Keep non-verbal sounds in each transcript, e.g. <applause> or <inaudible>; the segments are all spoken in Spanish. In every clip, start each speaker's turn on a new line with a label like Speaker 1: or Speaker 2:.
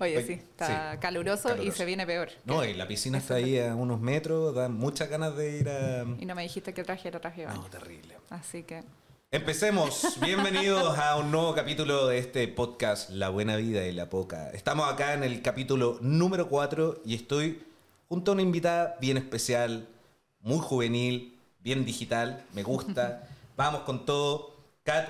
Speaker 1: Oye, sí, está caluroso, y se viene peor.
Speaker 2: No, y la piscina está ahí a unos metros, da muchas ganas de ir a...
Speaker 1: Y no me dijiste que trajera traje
Speaker 2: No, terrible.
Speaker 1: Así que...
Speaker 2: Empecemos. <laughs> Bienvenidos a un nuevo capítulo de este podcast La Buena Vida y la Poca. Estamos acá en el capítulo número 4 y estoy junto a una invitada bien especial, muy juvenil, bien digital, me gusta. <laughs> Vamos con todo. Kat,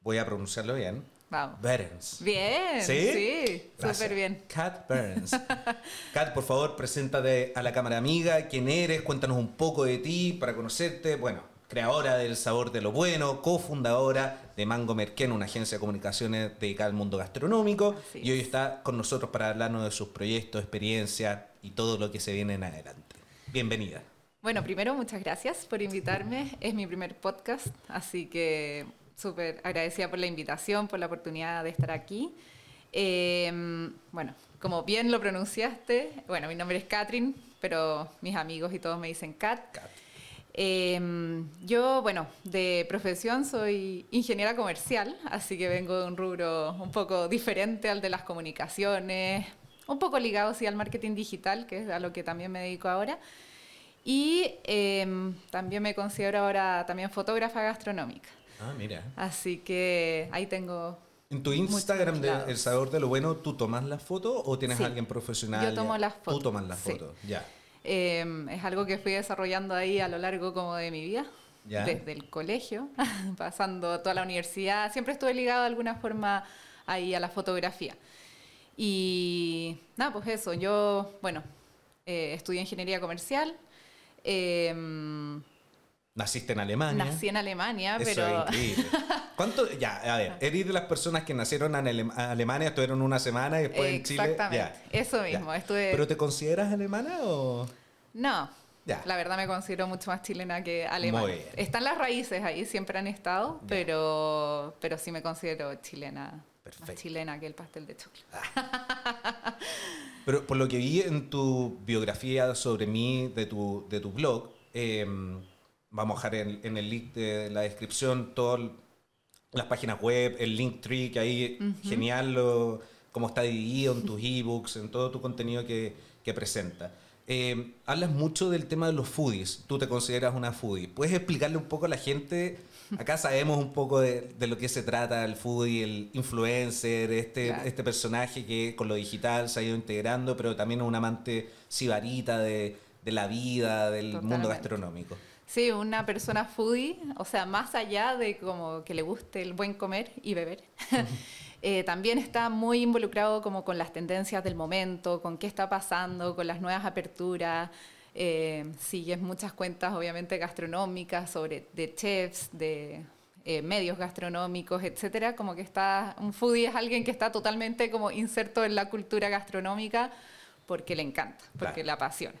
Speaker 2: voy a pronunciarlo bien.
Speaker 1: Vamos.
Speaker 2: Burns.
Speaker 1: Bien.
Speaker 2: ¿Sí?
Speaker 1: Sí, súper bien.
Speaker 2: Kat Burns. <laughs> Kat, por favor, preséntate a la cámara amiga. ¿Quién eres? Cuéntanos un poco de ti para conocerte. Bueno, creadora del Sabor de lo Bueno, cofundadora de Mango Merquén, una agencia de comunicaciones dedicada al mundo gastronómico. y hoy está con nosotros para hablarnos de sus proyectos, experiencias y todo lo que se viene en adelante. Bienvenida.
Speaker 1: Bueno, primero muchas gracias por invitarme. Es mi primer podcast, así que súper agradecida por la invitación, por la oportunidad de estar aquí. Em, bueno, como bien lo pronunciaste, bueno, mi nombre es Catherine, pero mis amigos y todos me dicen Kat. Em, yo, bueno, de profesión soy ingeniera comercial, así que vengo de un rubro un poco diferente al de las comunicaciones, un poco ligado sí al marketing digital, que es a lo que también me dedico ahora. Y em, también me considero ahora también fotógrafa gastronómica.
Speaker 2: Ah, mira.
Speaker 1: Así que ahí tengo...
Speaker 2: En tu Instagram de El Sabor de lo Bueno, ¿tú tomas las fotos o tienes alguien profesional?
Speaker 1: Yo tomo las fotos.
Speaker 2: Tú tomas las fotos, ya.
Speaker 1: Em, es algo que fui desarrollando ahí a lo largo como de mi vida. Desde el colegio, <laughs> pasando toda la universidad. Siempre estuve ligado de alguna forma ahí a la fotografía. Y nada, pues eso. Yo, bueno, eh, estudié ingeniería comercial.
Speaker 2: Em, Naciste en Alemania.
Speaker 1: Nací en Alemania,
Speaker 2: Eso
Speaker 1: pero.
Speaker 2: Es increíble. <laughs> ¿Cuánto? Ya, a ver, eres de las personas que nacieron en Alemania, estuvieron una semana y después en Chile.
Speaker 1: Exactamente, eso mismo. Estuve...
Speaker 2: ¿Pero te consideras alemana o.?
Speaker 1: No. Ya. La verdad me considero mucho más chilena que alemana. Están las raíces ahí, siempre han estado, pero, pero sí me considero chilena. Perfecto. Más chilena que el pastel de chocolate. Ah.
Speaker 2: Pero por lo que vi en tu biografía sobre mí, de tu, de tu blog, em, vamos a dejar en, el link de la descripción todas las páginas web, el link tree, que ahí genial lo, cómo está dividido en tus ebooks, en todo tu contenido que, que presenta. Em, hablas mucho del tema de los foodies. Tú te consideras una foodie. ¿Puedes explicarle un poco a la gente Acá sabemos un poco de, lo que se trata el foodie, el influencer, este, este personaje que con lo digital se ha ido integrando, pero también es un amante sibarita de, la vida, del mundo gastronómico.
Speaker 1: Sí, una persona foodie, o sea, más allá de como que le guste el buen comer y beber, <laughs> eh, también está muy involucrado como con las tendencias del momento, con qué está pasando, con las nuevas aperturas, eh, sigues muchas cuentas, obviamente, gastronómicas, sobre, de chefs, de eh, medios gastronómicos, etcétera. Como que está, un foodie es alguien que está totalmente como inserto en la cultura gastronómica porque le encanta, porque le apasiona.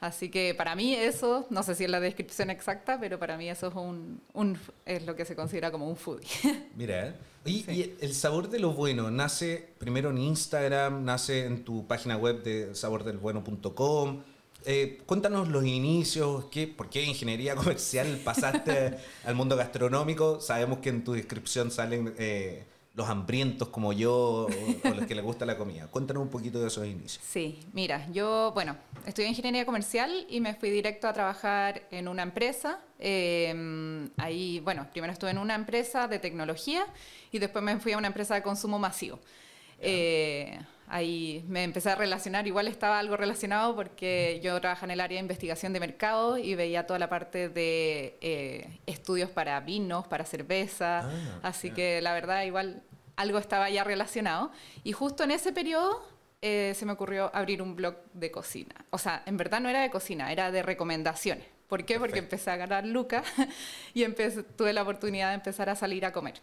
Speaker 1: Así que para mí eso, no sé si es la descripción exacta, pero para mí eso es, un, es lo que se considera como un foodie. <laughs>
Speaker 2: Mira, y, y, el sabor de lo bueno nace primero en Instagram, nace en tu página web de sabordelbueno.com, eh, cuéntanos los inicios, ¿qué, ¿por qué ingeniería <laughs> comercial pasaste al mundo gastronómico? Sabemos que en tu descripción salen eh, los hambrientos como yo o, los que les gusta la comida. Cuéntanos un poquito de esos inicios.
Speaker 1: Sí, mira, yo, bueno, estudié ingeniería comercial y me fui directo a trabajar en una empresa. Em, ahí, bueno, primero estuve en una empresa de tecnología y después me fui a una empresa de consumo masivo. Eh, ahí me empecé a relacionar, igual estaba algo relacionado porque yo trabajaba en el área de investigación de mercado y veía toda la parte de eh, estudios para vinos, para cerveza, ah, así que la verdad igual algo estaba ya relacionado. Y justo en ese periodo eh, se me ocurrió abrir un blog de cocina. O sea, en verdad no era de cocina, era de recomendaciones. ¿Por qué? Porque empecé a ganar lucas <laughs> y empecé, tuve la oportunidad de empezar a salir a comer.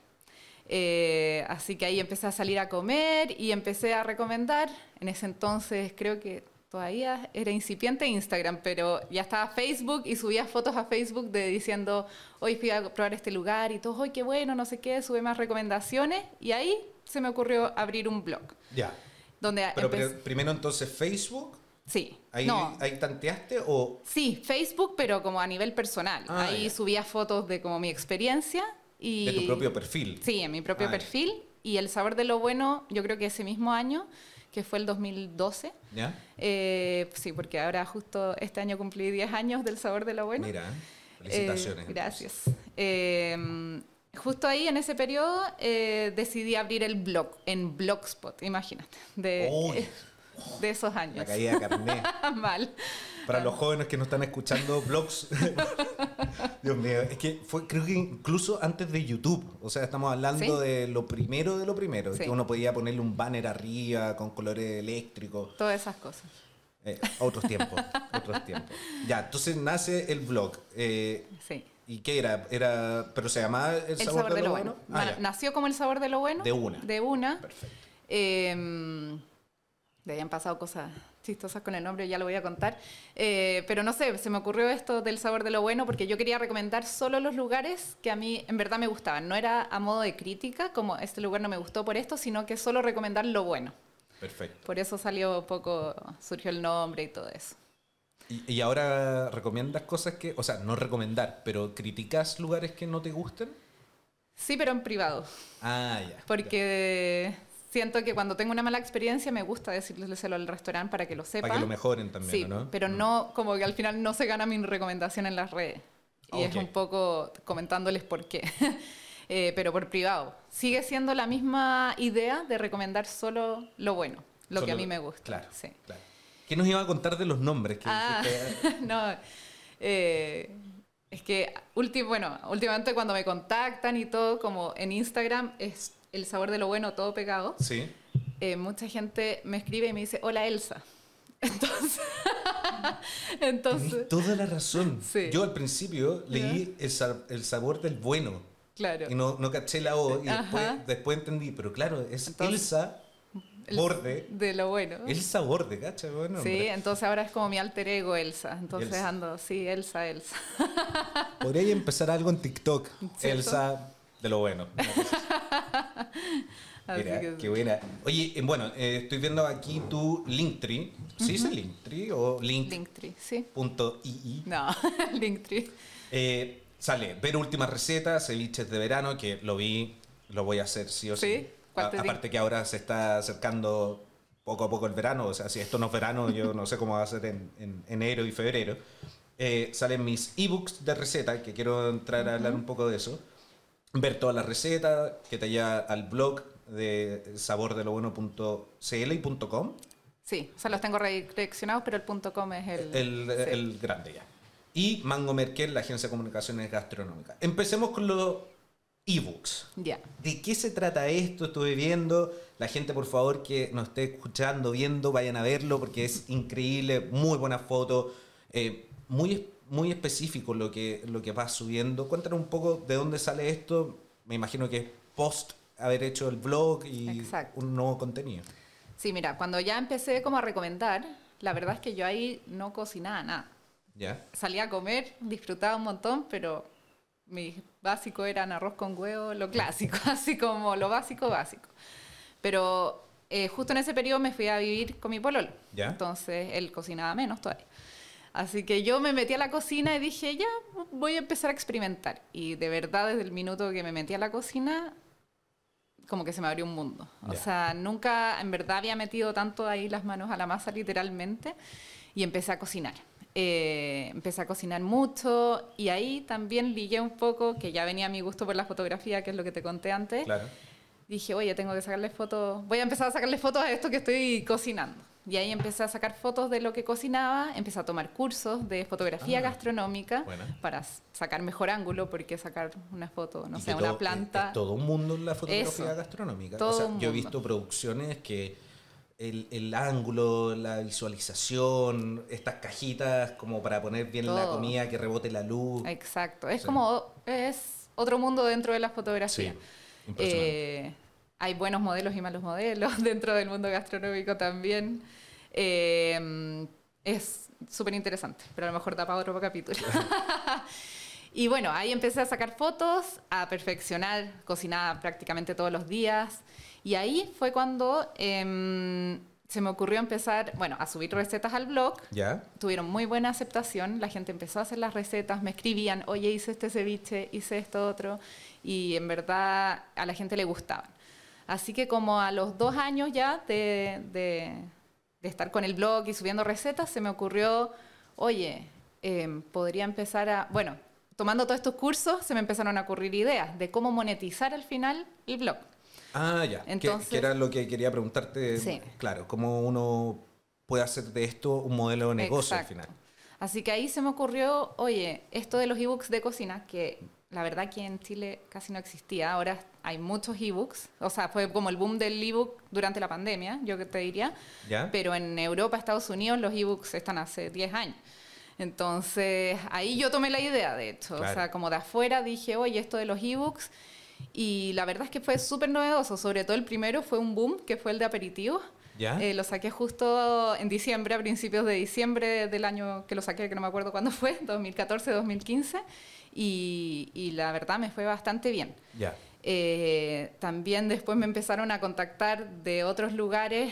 Speaker 1: Eh, así que ahí empecé a salir a comer y empecé a recomendar. En ese entonces creo que todavía era incipiente Instagram, pero ya estaba Facebook y subía fotos a Facebook de diciendo, hoy fui a probar este lugar y todo, hoy qué bueno, no sé qué, sube más recomendaciones y ahí se me ocurrió abrir un blog.
Speaker 2: Ya. Donde pero, primero entonces Facebook.
Speaker 1: Sí.
Speaker 2: ¿Ahí, ¿Ahí tanteaste o...?
Speaker 1: Sí, Facebook, pero como a nivel personal. ahí subía fotos de como mi experiencia
Speaker 2: de tu propio perfil.
Speaker 1: Sí, en mi propio perfil. Y El Sabor de lo Bueno, yo creo que ese mismo año, que fue el 2012.
Speaker 2: ¿Ya?
Speaker 1: eh, sí, porque ahora justo este año cumplí 10 años del Sabor de lo Bueno.
Speaker 2: Mira,
Speaker 1: Eh,
Speaker 2: felicitaciones.
Speaker 1: gracias. Eh, justo ahí, en ese periodo, eh, decidí abrir el blog, en Blogspot, imagínate, de, <laughs> de esos
Speaker 2: La
Speaker 1: años.
Speaker 2: caída de carnet. <laughs>
Speaker 1: Mal.
Speaker 2: Para los jóvenes que no están escuchando <laughs> blogs. <laughs> Dios mío, es que fue creo que incluso antes de YouTube. O sea, estamos hablando
Speaker 1: ¿Sí?
Speaker 2: de lo primero de lo primero.
Speaker 1: Sí.
Speaker 2: Que uno podía ponerle un banner arriba con colores eléctricos.
Speaker 1: Todas esas cosas.
Speaker 2: Eh, otros tiempos, otros tiempos. Ya, entonces nace el blog. Eh,
Speaker 1: Sí.
Speaker 2: ¿Y qué era? era ¿Pero se llamaba El,
Speaker 1: El sabor, de, lo bueno.
Speaker 2: Ah,
Speaker 1: Bueno, nació como el sabor de lo bueno.
Speaker 2: De una.
Speaker 1: De una.
Speaker 2: Perfecto.
Speaker 1: Eh, le habían pasado cosas chistosas con el nombre, ya lo voy a contar. Eh, pero no sé, se me ocurrió esto del sabor de lo bueno porque yo quería recomendar solo los lugares que a mí en verdad me gustaban. No era a modo de crítica, como este lugar no me gustó por esto, sino que solo recomendar lo bueno.
Speaker 2: Perfecto.
Speaker 1: Por eso salió un poco, surgió el nombre y todo eso.
Speaker 2: ¿Y, y ahora recomiendas cosas que, o sea, no recomendar, pero criticas lugares que no te gusten?
Speaker 1: Sí, pero en privado.
Speaker 2: Ah, ya.
Speaker 1: Porque siento que cuando tengo una mala experiencia me gusta decírselo al restaurante para que lo sepan.
Speaker 2: Para que lo mejoren también,
Speaker 1: Sí,
Speaker 2: ¿no?
Speaker 1: pero
Speaker 2: Mm.
Speaker 1: no, como que al final no se gana mi recomendación en las redes. Y es
Speaker 2: Ok.
Speaker 1: un poco comentándoles por qué. <laughs> Eh, pero por privado. Sigue siendo la misma idea de recomendar solo lo bueno, lo que a
Speaker 2: Solo-
Speaker 1: mí me gusta.
Speaker 2: Claro,
Speaker 1: Sí.
Speaker 2: claro. ¿Qué nos iba a contar de los nombres? Que
Speaker 1: Ah, <laughs> no. eh, es que último, bueno, últimamente cuando me contactan y todo, como en Instagram es el sabor de lo bueno todo pegado.
Speaker 2: Sí.
Speaker 1: eh, mucha gente me escribe y me dice, hola Elsa. <laughs> Entonces, <laughs> entonces,
Speaker 2: Tenés toda la razón.
Speaker 1: Sí.
Speaker 2: Yo al principio leí el, el sabor del bueno
Speaker 1: claro.
Speaker 2: y no, no caché la O y después, después entendí, pero claro, es
Speaker 1: Entonces,
Speaker 2: Elsa
Speaker 1: el-
Speaker 2: Borde.
Speaker 1: De lo bueno.
Speaker 2: Elsa Borde, ¿cachai? Bueno,
Speaker 1: sí,
Speaker 2: hombre.
Speaker 1: entonces ahora es como mi alter ego Elsa. Entonces
Speaker 2: Elsa.
Speaker 1: ando, sí, Elsa, Elsa.
Speaker 2: Podría empezar algo en TikTok.
Speaker 1: ¿Cierto?
Speaker 2: Elsa de lo bueno. <laughs> Mira,
Speaker 1: que
Speaker 2: qué buena. Oye, eh, bueno, eh, estoy viendo aquí tu Linktree. ¿Sí dice Linktree o link.ii?
Speaker 1: Linktree, sí. No, <laughs> Linktree.
Speaker 2: Eh, sale, ver últimas recetas, ceviches de verano, que lo vi, lo voy a hacer sí o sí.
Speaker 1: ¿Sí? ¿Cuál
Speaker 2: A-
Speaker 1: te
Speaker 2: aparte que ahora se está acercando poco a poco el verano, o sea, si esto no es verano, yo no sé cómo va a ser en, en enero y febrero. Eh, salen mis ebooks de receta, que quiero entrar a hablar un poco de eso. Ver todas las recetas, que te lleva al blog de sabordelobueno.cl y .com.
Speaker 1: Sí, o sea, los tengo redireccionados, pero el punto .com es el...
Speaker 2: El,
Speaker 1: sí.
Speaker 2: el grande ya. Y Mango Merkel, la agencia de comunicaciones gastronómicas. Empecemos con los ebooks.
Speaker 1: Ya.
Speaker 2: ¿De qué se trata esto? Estuve viendo. La gente, por favor, que nos esté escuchando, viendo, vayan a verlo porque es increíble, muy buena foto, eh, muy, muy específico lo que, lo que vas subiendo. Cuéntanos un poco de dónde sale esto. Me imagino que es post haber hecho el blog y
Speaker 1: Exacto.
Speaker 2: un nuevo contenido.
Speaker 1: Sí, mira, cuando ya empecé como a recomendar, la verdad es que yo ahí no cocinaba nada.
Speaker 2: ¿Ya?
Speaker 1: Salía a comer, disfrutaba un montón, pero mis básicos eran arroz con huevo, lo clásico, <laughs> así como lo básico, básico. Pero eh, justo en ese periodo me fui a vivir con mi pololo.
Speaker 2: ¿Ya?
Speaker 1: Entonces él cocinaba menos todavía. Así que yo me metí a la cocina y dije, ya, voy a empezar a experimentar. Y de verdad, desde el minuto que me metí a la cocina, como que se me abrió un mundo. O sea, nunca en verdad había metido tanto ahí las manos a la masa literalmente y empecé a cocinar. Eh, empecé a cocinar mucho y ahí también ligué un poco, que ya venía mi gusto por la fotografía, que es lo que te conté antes.
Speaker 2: Claro.
Speaker 1: Dije, oye, tengo que sacarle fotos, voy a empezar a sacarle fotos a esto que estoy cocinando. Y ahí empecé a sacar fotos de lo que cocinaba, empecé a tomar cursos de fotografía
Speaker 2: Ah,
Speaker 1: gastronómica
Speaker 2: buena.
Speaker 1: para sacar mejor ángulo, porque sacar una foto, no sé, una
Speaker 2: todo-
Speaker 1: planta.
Speaker 2: es todo un mundo en la fotografía
Speaker 1: Eso.
Speaker 2: gastronómica.
Speaker 1: Todo
Speaker 2: o sea,
Speaker 1: un
Speaker 2: yo he visto producciones que el, el ángulo, la visualización, estas cajitas como para poner bien la comida, que rebote la luz.
Speaker 1: Exacto, es
Speaker 2: Sí.
Speaker 1: como, es otro mundo dentro de la
Speaker 2: Sí,
Speaker 1: fotografía.
Speaker 2: impresionante.
Speaker 1: Eh, hay buenos modelos y malos modelos <laughs> dentro del mundo gastronómico también. Eh, es súper interesante, pero a lo mejor da para otro capítulo. <laughs> y bueno, ahí empecé a sacar fotos, a perfeccionar, cocinaba prácticamente todos los días. Y ahí fue cuando em, se me ocurrió empezar, bueno, a subir recetas al blog
Speaker 2: ¿Ya?
Speaker 1: tuvieron muy buena aceptación, la gente empezó a hacer las recetas, me escribían, oye, hice este ceviche, hice esto otro, y en verdad a la gente le gustaban. Así que como a los dos años ya de, de, de estar con el blog y subiendo recetas, se me ocurrió, oye, em, podría empezar a, bueno, tomando todos estos cursos, se me empezaron a ocurrir ideas de cómo monetizar al final el blog.
Speaker 2: Ah, ya.
Speaker 1: Entonces-
Speaker 2: que, que era lo que quería preguntarte.
Speaker 1: Sí.
Speaker 2: Claro, cómo uno puede hacer de esto un modelo de negocio
Speaker 1: Exacto.
Speaker 2: al final.
Speaker 1: Así que ahí se me ocurrió, oye, esto de los ebooks de cocina, que la verdad que en Chile casi no existía, ahora hay muchos ebooks, o sea, fue como el boom del ebook durante la pandemia, yo te diría,
Speaker 2: ¿Ya?
Speaker 1: pero en Europa, Estados Unidos, los ebooks están hace 10 años. Entonces, ahí yo tomé la idea, de hecho,
Speaker 2: Claro.
Speaker 1: o sea, como de afuera dije, oye, esto de los ebooks, y la verdad es que fue súper novedoso, sobre todo el primero fue un boom, que fue el de aperitivos.
Speaker 2: ¿Ya?
Speaker 1: Eh, lo saqué justo en diciembre, a principios de diciembre del año que lo saqué, que no me acuerdo cuándo fue, 2014, 2015, y, y la verdad me fue bastante bien.
Speaker 2: ya.
Speaker 1: Eh, también después me empezaron a contactar de otros lugares.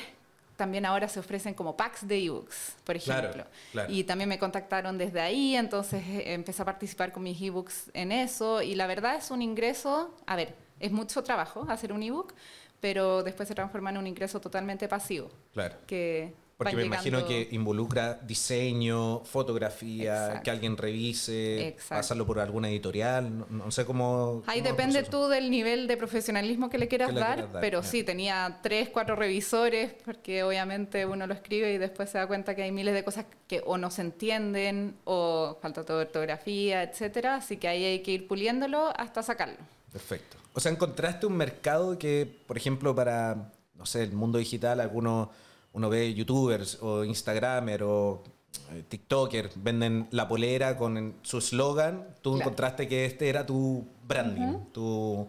Speaker 1: También ahora se ofrecen como packs de ebooks, por
Speaker 2: Claro,
Speaker 1: ejemplo.
Speaker 2: claro.
Speaker 1: Y también me contactaron desde ahí, entonces eh, empecé a participar con mis ebooks en eso. Y la verdad es un ingreso, a ver, es mucho trabajo hacer un ebook, pero después se transforma en un ingreso totalmente pasivo.
Speaker 2: Claro.
Speaker 1: Que
Speaker 2: Porque me imagino que involucra diseño, fotografía,
Speaker 1: Exacto.
Speaker 2: que alguien revise,
Speaker 1: Exacto.
Speaker 2: pasarlo por alguna editorial, no, no sé cómo...
Speaker 1: Ahí
Speaker 2: cómo
Speaker 1: depende tú del nivel de profesionalismo que le quieras,
Speaker 2: Que le
Speaker 1: dar,
Speaker 2: quieras dar,
Speaker 1: pero sí, tenía tres, cuatro revisores, porque obviamente uno lo escribe y después se da cuenta que hay miles de cosas que o no se entienden, o falta de ortografía, etcétera, así que ahí hay que ir puliéndolo hasta sacarlo.
Speaker 2: Perfecto. O sea, encontraste un mercado que, por ejemplo, para, no sé, el mundo digital, algunos, uno ve youtubers o instagramer o eh, tiktoker, venden la polera con su eslogan, tú
Speaker 1: Claro.
Speaker 2: encontraste que este era tu branding, tu,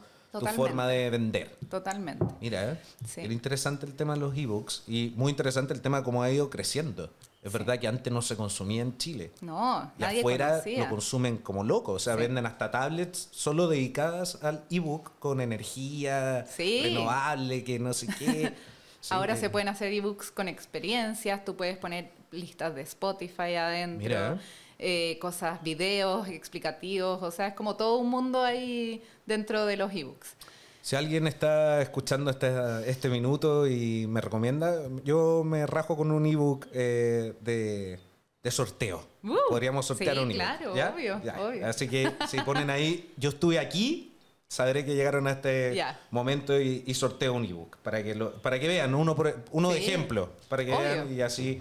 Speaker 2: forma de vender.
Speaker 1: Totalmente.
Speaker 2: Mira, ¿eh?
Speaker 1: Sí.
Speaker 2: era interesante el tema de los ebooks y muy interesante el tema de cómo ha ido creciendo. Es
Speaker 1: Sí.
Speaker 2: verdad que antes no se consumía en Chile.
Speaker 1: No,
Speaker 2: Y
Speaker 1: nadie
Speaker 2: afuera
Speaker 1: conocía.
Speaker 2: lo consumen como locos. O sea,
Speaker 1: Sí.
Speaker 2: venden hasta tablets solo dedicadas al ebook con energía
Speaker 1: Sí.
Speaker 2: renovable, que no sé qué. <laughs>
Speaker 1: Ahora
Speaker 2: que-
Speaker 1: se pueden hacer ebooks con experiencias, tú puedes poner listas de Spotify adentro,
Speaker 2: Mira.
Speaker 1: eh, cosas, videos explicativos, o sea, es como todo un mundo ahí dentro de los ebooks.
Speaker 2: Si alguien está escuchando este, este minuto y me recomienda, yo me rajo con un ebook eh, de, de sorteo.
Speaker 1: Uh,
Speaker 2: Podríamos sortear
Speaker 1: sí,
Speaker 2: un ebook.
Speaker 1: claro, obvio.
Speaker 2: Así que si ponen ahí, yo estuve aquí, sabré que llegaron a este momento y, y sorteo un ebook. Para que, lo, para que vean, uno, por- uno de ejemplo, para que
Speaker 1: obvio.
Speaker 2: vean y así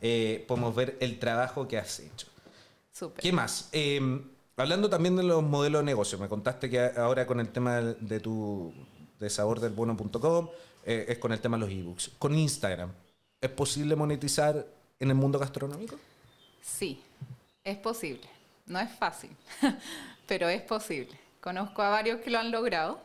Speaker 2: eh, podemos ver el trabajo que has hecho. ¿Qué más? Eh, hablando también de los modelos de negocio, me contaste que ahora con el tema de tu de sabordelbueno.com eh, es con el tema de los ebooks. Con Instagram, ¿es posible monetizar en el mundo gastronómico?
Speaker 1: Sí, es posible. No es fácil, <laughs> pero es posible. Conozco a varios que lo han logrado,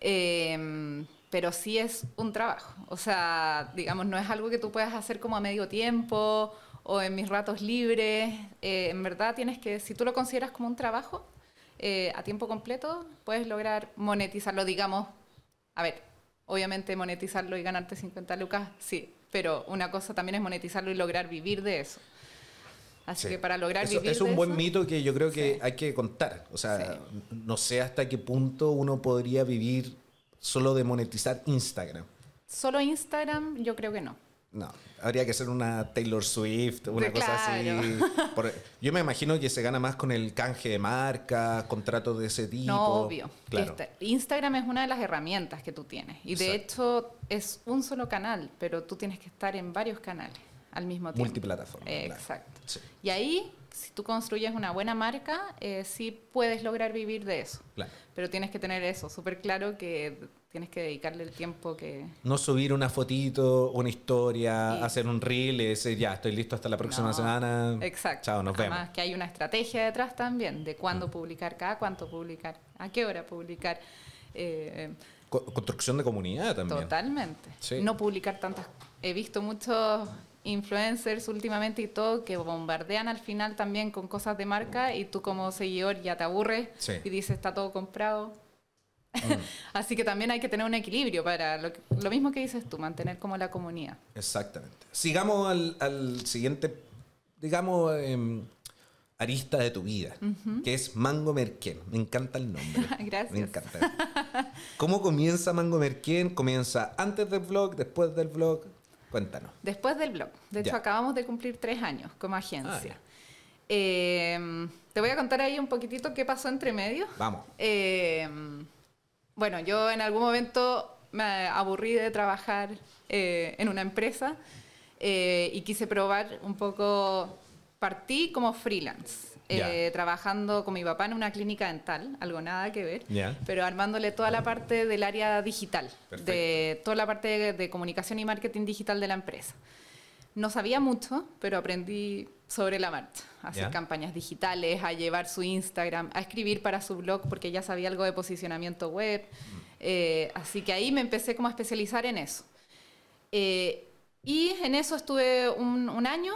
Speaker 1: eh, pero sí es un trabajo. O sea, digamos, no es algo que tú puedas hacer como a medio tiempo o en mis ratos libres. Eh, en verdad tienes que, si tú lo consideras como un trabajo eh, a tiempo completo, puedes lograr monetizarlo, digamos, a ver, obviamente monetizarlo y ganarte 50 lucas, sí, pero una cosa también es monetizarlo y lograr vivir de eso. Así
Speaker 2: Sí.
Speaker 1: que para lograr
Speaker 2: Eso-
Speaker 1: vivir
Speaker 2: es un
Speaker 1: de
Speaker 2: buen
Speaker 1: eso-
Speaker 2: mito que yo creo que
Speaker 1: Sí.
Speaker 2: hay que contar. O sea,
Speaker 1: Sí.
Speaker 2: no sé hasta qué punto uno podría vivir solo de monetizar Instagram.
Speaker 1: Solo Instagram, yo creo que no.
Speaker 2: No, habría que ser una Taylor Swift, una cosa así. <laughs> Por- yo me imagino que se gana más con el canje de marca, contratos de ese tipo.
Speaker 1: No, obvio.
Speaker 2: Claro.
Speaker 1: Instagram es una de las herramientas que tú tienes. Y de hecho es un solo canal, pero tú tienes que estar en varios canales al mismo tiempo.
Speaker 2: Multiplataforma, claro. Sí,
Speaker 1: Y ahí, si tú construyes una buena marca, eh, sí puedes lograr vivir de eso.
Speaker 2: claro.
Speaker 1: Pero tienes que tener eso súper claro que tienes que dedicarle el tiempo que...
Speaker 2: No subir una fotito, una historia,
Speaker 1: Sí.
Speaker 2: hacer un reel y decir, ya, estoy listo hasta la próxima
Speaker 1: No,
Speaker 2: semana.
Speaker 1: Exacto.
Speaker 2: Chao, nos
Speaker 1: Además
Speaker 2: vemos. Mm.
Speaker 1: que hay una estrategia detrás también de cuándo publicar, cada cuánto publicar, a qué hora publicar. Eh,
Speaker 2: Co- construcción de comunidad también.
Speaker 1: totalmente.
Speaker 2: Sí.
Speaker 1: No publicar tantas... He visto muchos influencers últimamente y todo que bombardean al final también con cosas de marca y tú como seguidor ya te aburres
Speaker 2: Sí.
Speaker 1: y dices está todo comprado.
Speaker 2: Mm, <laughs>
Speaker 1: Así que también hay que tener un equilibrio para lo, que- lo mismo que dices tú, mantener como la comunidad.
Speaker 2: exactamente. Sigamos al, al siguiente, digamos, em, arista de tu vida, que es Mango Merquén. Me encanta el nombre. <laughs>
Speaker 1: Gracias.
Speaker 2: Me encanta. ¿Cómo comienza Mango Merquén? ¿Comienza antes del vlog, después del vlog? Cuéntanos.
Speaker 1: Después del blog. De hecho,
Speaker 2: Ya.
Speaker 1: acabamos de cumplir tres años como agencia.
Speaker 2: Ah.
Speaker 1: Eh, te voy a contar ahí un poquitito qué pasó entre medio.
Speaker 2: Vamos.
Speaker 1: Eh, bueno, yo en algún momento me aburrí de trabajar eh, en una empresa eh, y quise probar un poco, partí como freelance, eh, trabajando con mi papá en una clínica dental, algo nada que ver, pero armándole toda la parte del área digital,
Speaker 2: Perfecto.
Speaker 1: de toda la parte de, de comunicación y marketing digital de la empresa. No sabía mucho, pero aprendí sobre la marcha, a hacer campañas digitales, a llevar su Instagram, a escribir para su blog porque ya sabía algo de posicionamiento web.
Speaker 2: Mm.
Speaker 1: Eh, así que ahí me empecé como a especializar en eso. Eh, y en eso estuve un, un año,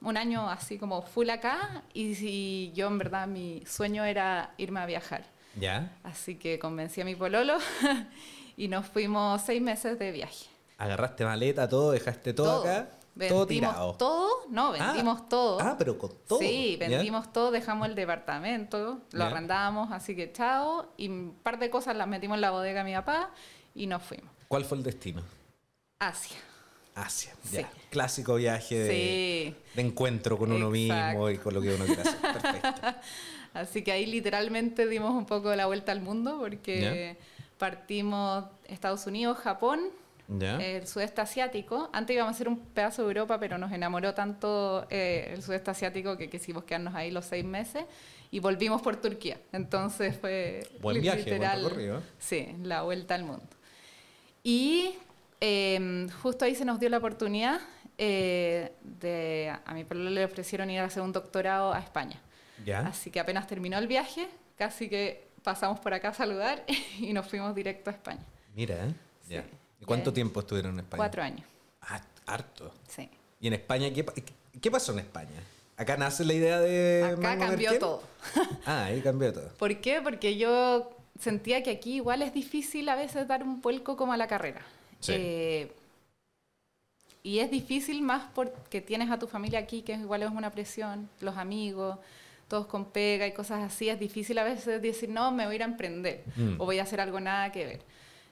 Speaker 1: un año así como full acá, y, y yo en verdad mi sueño era irme a viajar.
Speaker 2: ¿Ya?
Speaker 1: Así que convencí a mi pololo <laughs> y nos fuimos seis meses de viaje.
Speaker 2: Agarraste maleta, todo, dejaste todo, acá, todo tirado.
Speaker 1: todo, no, vendimos
Speaker 2: ah,
Speaker 1: todo.
Speaker 2: Ah, pero con todo.
Speaker 1: Sí,
Speaker 2: ¿ya?
Speaker 1: vendimos todo, dejamos el departamento, lo
Speaker 2: Ya.
Speaker 1: arrendamos, así que chao. Y un par de cosas las metimos en la bodega de mi papá y nos fuimos.
Speaker 2: ¿Cuál fue el destino?
Speaker 1: Asia.
Speaker 2: Asia.
Speaker 1: Sí.
Speaker 2: Ya. Clásico viaje de,
Speaker 1: Sí.
Speaker 2: de encuentro con uno mismo y con lo que uno quiere hacer. Perfecto. <laughs>
Speaker 1: Así que ahí literalmente dimos un poco la vuelta al mundo porque partimos Estados Unidos, Japón, el sudeste asiático. Antes íbamos a hacer un pedazo de Europa, pero nos enamoró tanto eh, el sudeste asiático que quisimos quedarnos ahí los seis meses y volvimos por Turquía. Entonces fue
Speaker 2: Buen viaje, buen recorrido.
Speaker 1: Sí, la vuelta al mundo. Y eh, justo ahí se nos dio la oportunidad eh, de a mi pueblo le ofrecieron ir a hacer un doctorado a España.
Speaker 2: ¿Ya?
Speaker 1: Así que apenas terminó el viaje, casi que pasamos por acá a saludar <laughs> y nos fuimos directo a España.
Speaker 2: Mira, ¿eh?
Speaker 1: Sí.
Speaker 2: Ya. ¿Y cuánto tiempo estuvieron en España?
Speaker 1: Cuatro años,
Speaker 2: Ah, harto.
Speaker 1: sí.
Speaker 2: ¿Y en España qué, qué pasó en España? ¿Acá nace la idea de
Speaker 1: Acá
Speaker 2: Mango
Speaker 1: cambió todo. <laughs>
Speaker 2: Ah, ahí cambió todo.
Speaker 1: ¿Por qué? Porque yo sentía que aquí igual es difícil a veces dar un vuelco como a la carrera.
Speaker 2: Sí.
Speaker 1: Eh, y es difícil más porque tienes a tu familia aquí, que igual es una presión, los amigos, todos con pega y cosas así. Es difícil a veces decir, no, me voy a ir a emprender
Speaker 2: Mm.
Speaker 1: o voy a hacer algo nada que ver.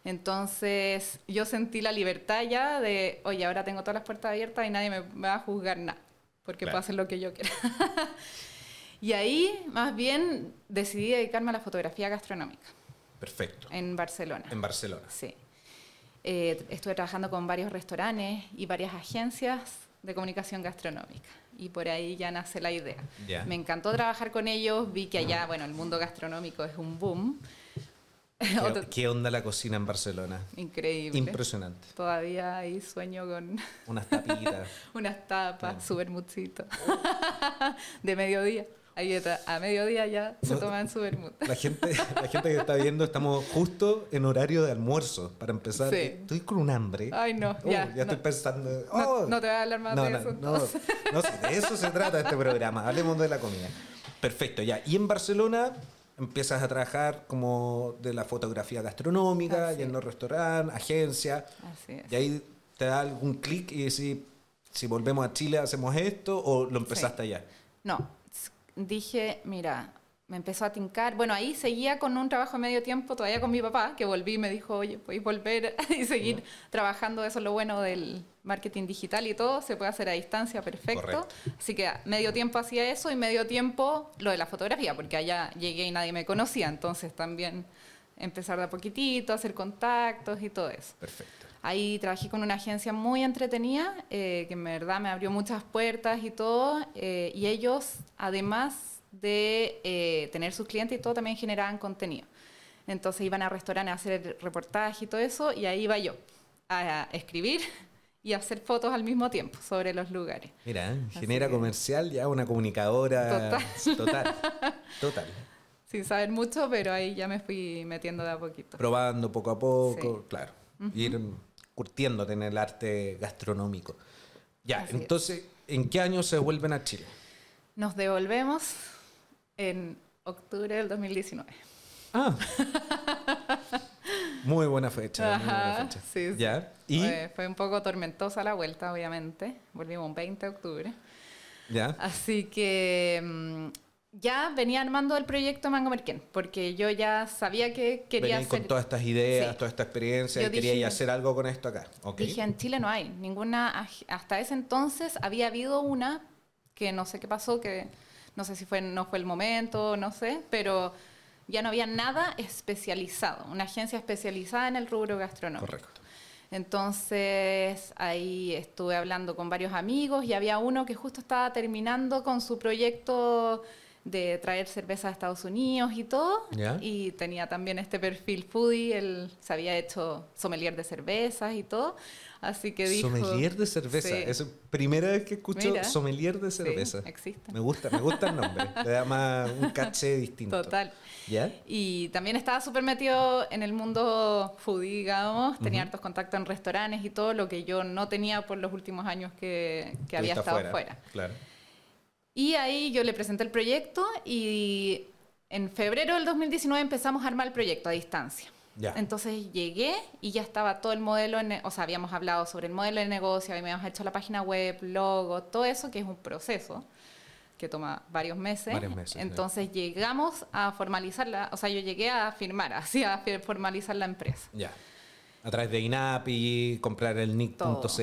Speaker 1: Entonces yo sentí la libertad ya de, oye, ahora tengo todas las puertas abiertas y nadie me, va a juzgar nada, porque
Speaker 2: Claro.
Speaker 1: puedo hacer lo que yo quiera. <laughs> y ahí más bien decidí dedicarme a la fotografía gastronómica
Speaker 2: Perfecto.
Speaker 1: en Barcelona.
Speaker 2: En Barcelona.
Speaker 1: Sí. Eh, estuve trabajando con varios restaurantes y varias agencias de comunicación gastronómica. Y por ahí ya nace la idea.
Speaker 2: Ya.
Speaker 1: Me encantó trabajar con ellos. Vi que allá, bueno, el mundo gastronómico es un boom. <laughs>
Speaker 2: ¿Qué, qué onda la cocina en Barcelona?
Speaker 1: Increíble.
Speaker 2: Impresionante.
Speaker 1: Todavía ahí sueño con
Speaker 2: Unas tapitas. <laughs>
Speaker 1: unas tapas,
Speaker 2: Sí.
Speaker 1: su vermutcito. <laughs> de mediodía. Ahí está, a mediodía ya se
Speaker 2: No.
Speaker 1: toman su vermut.
Speaker 2: La gente, la gente que está viendo, estamos justo en horario de almuerzo para empezar.
Speaker 1: Sí.
Speaker 2: Estoy con un hambre.
Speaker 1: Ay, no,
Speaker 2: Oh,
Speaker 1: ya.
Speaker 2: ya
Speaker 1: no,
Speaker 2: estoy pensando.
Speaker 1: no-
Speaker 2: oh.
Speaker 1: no te voy a hablar más
Speaker 2: no,
Speaker 1: de
Speaker 2: no,
Speaker 1: eso.
Speaker 2: no,
Speaker 1: entonces.
Speaker 2: no, sí, de eso se trata este programa. Hablemos de la comida. Perfecto, ya. Y en Barcelona empiezas a trabajar como de la fotografía gastronómica,
Speaker 1: Así
Speaker 2: y en los restaurantes, agencia.
Speaker 1: Así es.
Speaker 2: Y ahí te da algún clic y decís, si volvemos a Chile hacemos esto o lo empezaste allá.
Speaker 1: No, dije, mira, me empezó a tincar. Bueno, ahí seguía con un trabajo de medio tiempo, todavía con mi papá, que volví y me dijo, oye, podéis volver <laughs> y seguir trabajando. Eso es lo bueno del marketing digital y todo, se puede hacer a distancia, perfecto.
Speaker 2: Correcto.
Speaker 1: Así que medio tiempo hacía eso y medio tiempo lo de la fotografía, porque allá llegué y nadie me conocía, entonces también empezar de a poquitito, hacer contactos y todo eso.
Speaker 2: Perfecto.
Speaker 1: Ahí trabajé con una agencia muy entretenida, eh, que en verdad me abrió muchas puertas y todo. eh, y ellos, además de eh, tener sus clientes y todo, también generaban contenido. Entonces iban a restaurantes a hacer reportaje y todo eso, y ahí iba yo a escribir y hacer fotos al mismo tiempo sobre los lugares.
Speaker 2: Mira, ¿eh? Genera
Speaker 1: que-
Speaker 2: comercial ya una comunicadora
Speaker 1: Total.
Speaker 2: total. Total. <laughs>
Speaker 1: Sin saber mucho, pero ahí ya me fui metiendo de a poquito.
Speaker 2: Probando poco a poco,
Speaker 1: Sí.
Speaker 2: claro. Ir curtiéndote en el arte gastronómico. Ya,
Speaker 1: Así es.
Speaker 2: entonces, ¿en qué año se vuelven a Chile?
Speaker 1: Nos devolvemos en octubre del 2019.
Speaker 2: Ah. <laughs> muy buena fecha. muy buena
Speaker 1: Ajá,
Speaker 2: fecha.
Speaker 1: sí, sí.
Speaker 2: Ya. Y
Speaker 1: Fue, fue un poco tormentosa la vuelta, obviamente. Volvimos un 20 de octubre.
Speaker 2: Ya.
Speaker 1: Así que mm, ya venía armando el proyecto Mango Merquén, porque yo ya sabía que quería
Speaker 2: Venís con
Speaker 1: hacer...
Speaker 2: todas estas ideas,
Speaker 1: Sí.
Speaker 2: toda esta experiencia,
Speaker 1: Yo
Speaker 2: y quería
Speaker 1: dije-
Speaker 2: hacer algo con esto acá. Ok.
Speaker 1: Dije, en Chile no hay ninguna, hasta ese entonces había habido una que no sé qué pasó, que no sé si fue, no fue el momento, no sé, pero ya no había nada especializado, una agencia especializada en el rubro gastronómico.
Speaker 2: Correcto.
Speaker 1: Entonces ahí estuve hablando con varios amigos y había uno que justo estaba terminando con su proyecto de traer cerveza a Estados Unidos y todo. Y tenía también este perfil foodie, él se había hecho sommelier de cervezas y todo. Así que dijo...
Speaker 2: Sommelier de cerveza.
Speaker 1: Sí.
Speaker 2: Es la primera vez que escucho
Speaker 1: Mira.
Speaker 2: sommelier de
Speaker 1: Sí,
Speaker 2: cerveza.
Speaker 1: existe.
Speaker 2: Me gusta, me gusta el nombre. Le da más un caché distinto.
Speaker 1: Total.
Speaker 2: ¿Ya?
Speaker 1: Y también estaba súper metido en el mundo foodie, digamos. Tenía hartos contactos en restaurantes y todo, lo que yo no tenía por los últimos años que, que había estado
Speaker 2: afuera,
Speaker 1: fuera.
Speaker 2: Claro.
Speaker 1: Y ahí yo le presenté el proyecto y en febrero del 2019 empezamos a armar el proyecto a distancia.
Speaker 2: Ya.
Speaker 1: Entonces llegué y ya estaba todo el modelo, en- o sea, habíamos hablado sobre el modelo de negocio, habíamos hecho la página web, logo, todo eso, que es un proceso que toma varios meses.
Speaker 2: Varios meses, sí.
Speaker 1: Entonces llegamos a formalizarla, o sea, yo llegué a firmar, <laughs> así a formalizar la empresa.
Speaker 2: Ya. A través de INAPI, comprar el nick.cl,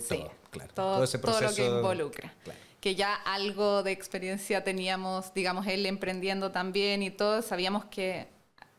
Speaker 1: Sí,
Speaker 2: todo, claro.
Speaker 1: todo,
Speaker 2: ese
Speaker 1: todo
Speaker 2: proceso.
Speaker 1: lo que involucra.
Speaker 2: Claro.
Speaker 1: Que ya algo de experiencia teníamos, digamos, él emprendiendo también y todo, sabíamos que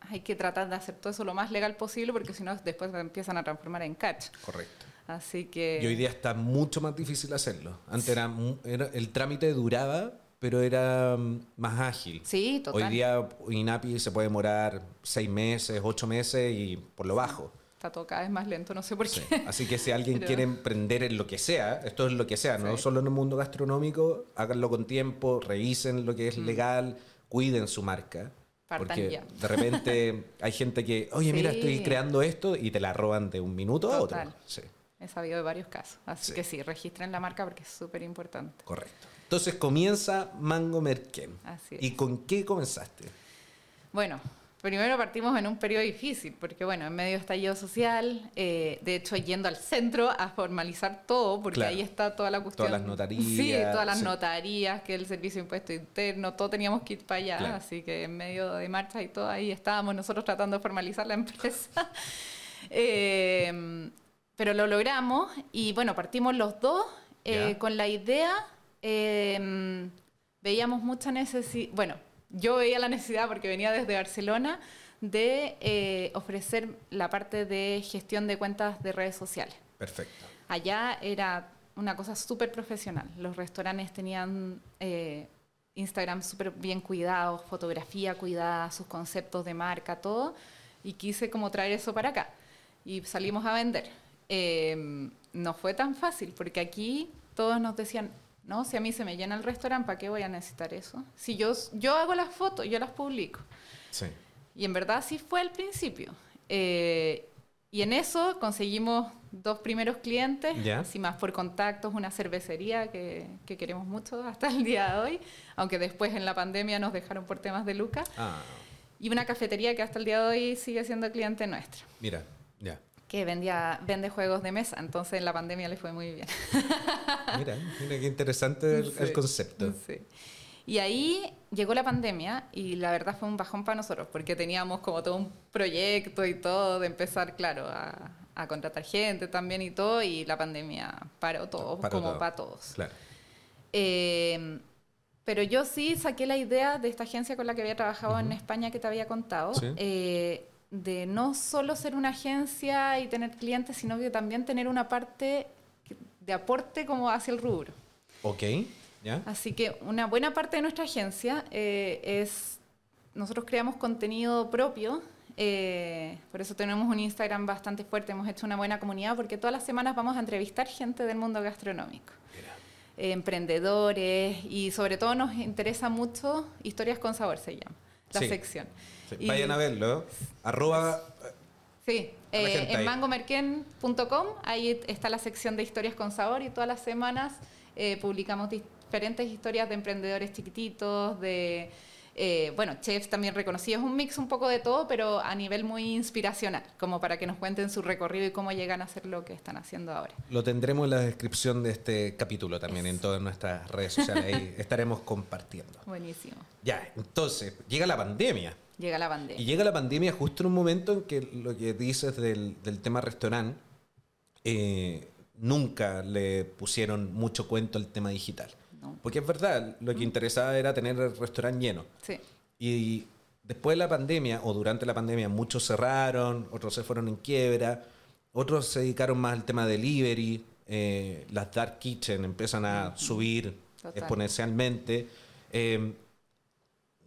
Speaker 1: hay que tratar de hacer todo eso lo más legal posible porque si no después empiezan a transformar en catch.
Speaker 2: Correcto.
Speaker 1: Así que...
Speaker 2: Y hoy día está mucho más difícil hacerlo. Antes era, mu- era- el trámite duraba, pero era mm, más ágil.
Speaker 1: Sí, total.
Speaker 2: Hoy día INAPI se puede demorar seis meses, ocho meses y por lo bajo.
Speaker 1: Está todo cada vez más lento, no sé por
Speaker 2: Sí.
Speaker 1: qué.
Speaker 2: Así que si <laughs> alguien
Speaker 1: Pero-
Speaker 2: quiere emprender en lo que sea, esto es lo que sea, no
Speaker 1: Sí.
Speaker 2: solo en el mundo gastronómico, háganlo con tiempo, revisen lo que es legal, cuiden su marca.
Speaker 1: Mm. Partan
Speaker 2: porque
Speaker 1: ya.
Speaker 2: de repente <laughs> hay gente que, oye, mira, estoy creando esto y te la roban de un minuto a otro. Sí,
Speaker 1: He sabido de varios casos. Así
Speaker 2: Sí.
Speaker 1: que sí, registren la marca porque es súper importante.
Speaker 2: correcto. Entonces comienza Mango Merquén.
Speaker 1: Así
Speaker 2: ¿Y
Speaker 1: es.
Speaker 2: con qué comenzaste?
Speaker 1: Bueno, primero partimos en un periodo difícil, porque bueno, en medio de estallido social, eh, de hecho yendo al centro a formalizar todo, porque
Speaker 2: Claro.
Speaker 1: ahí está toda la cuestión.
Speaker 2: Todas las notarías,
Speaker 1: Sí, todas las
Speaker 2: sí.
Speaker 1: notarías, que el servicio de impuesto interno, todo teníamos que ir para allá,
Speaker 2: Claro.
Speaker 1: así que en medio de marcha y todo ahí estábamos nosotros tratando de formalizar la empresa. <laughs> Eh, pero lo logramos y bueno, partimos los dos eh, con la idea, veíamos mucha necesidad, bueno, yo veía la necesidad porque venía desde Barcelona de eh, ofrecer la parte de gestión de cuentas de redes sociales.
Speaker 2: Perfecto.
Speaker 1: Allá era una cosa súper profesional. Los restaurantes tenían eh, Instagram súper bien cuidados, fotografía cuidada, sus conceptos de marca, todo. Y quise como traer eso para acá. Y salimos a vender. Eh, no fue tan fácil porque aquí todos nos decían, no, si a mí se me llena el restaurante, ¿para qué voy a necesitar eso? Si yo, yo hago las fotos, yo las publico.
Speaker 2: Sí.
Speaker 1: Y en verdad sí fue al principio. Eh, y en eso conseguimos dos primeros clientes, así más por contactos, una cervecería que, que queremos mucho hasta el día de hoy, aunque después en la pandemia nos dejaron por temas de lucas,
Speaker 2: Ah,
Speaker 1: y una cafetería que hasta el día de hoy sigue siendo cliente nuestra,
Speaker 2: mira, ya.
Speaker 1: Que vendía, vende juegos de mesa, entonces en la pandemia le fue muy bien. <laughs>
Speaker 2: Mira, mira qué interesante el, el
Speaker 1: Sí,
Speaker 2: concepto.
Speaker 1: sí. Y ahí llegó la pandemia y la verdad fue un bajón para nosotros porque teníamos como todo un proyecto y todo de empezar, claro, a, a contratar gente también y todo y la pandemia paró todo,
Speaker 2: Paró
Speaker 1: como
Speaker 2: todo.
Speaker 1: para todos.
Speaker 2: Claro.
Speaker 1: Eh, pero yo sí saqué la idea de esta agencia con la que había trabajado en
Speaker 2: Ujú.
Speaker 1: España que te había contado,
Speaker 2: Sí.
Speaker 1: eh, de no solo ser una agencia y tener clientes, sino que también tener una parte de aporte como hacia el rubro.
Speaker 2: Ok, ¿ya?
Speaker 1: Así que una buena parte de nuestra agencia eh, es, nosotros creamos contenido propio, eh, por eso tenemos un Instagram bastante fuerte, hemos hecho una buena comunidad porque todas las semanas vamos a entrevistar gente del mundo gastronómico,
Speaker 2: Mira.
Speaker 1: eh, emprendedores y sobre todo nos interesa mucho Historias con Sabor se llama, la
Speaker 2: Sí.
Speaker 1: sección.
Speaker 2: Sí,
Speaker 1: Y-
Speaker 2: Vayan a verlo. Arroba.
Speaker 1: Sí, eh, en mangomerken.com, ahí está la sección de historias con sabor y todas las semanas eh, publicamos diferentes historias de emprendedores chiquititos, de Eh, bueno, chefs también reconocidos, un mix un poco de todo, pero a nivel muy inspiracional, como para que nos cuenten su recorrido y cómo llegan a hacer lo que están haciendo ahora.
Speaker 2: Lo tendremos en la descripción de este capítulo también en todas nuestras redes sociales, ahí <laughs> estaremos compartiendo.
Speaker 1: Buenísimo.
Speaker 2: Ya, entonces, llega la pandemia.
Speaker 1: Llega la pandemia.
Speaker 2: Y llega la pandemia justo en un momento en que lo que dices del, del tema restaurante, eh, nunca le pusieron mucho cuento al tema digital.
Speaker 1: No.
Speaker 2: Porque es verdad, lo que interesaba era tener el restaurante lleno.
Speaker 1: Sí,
Speaker 2: Y después de la pandemia, o durante la pandemia, muchos cerraron, otros se fueron en quiebra, otros se dedicaron más al tema delivery, eh, las dark kitchen empiezan a subir
Speaker 1: Total.
Speaker 2: exponencialmente. Eh,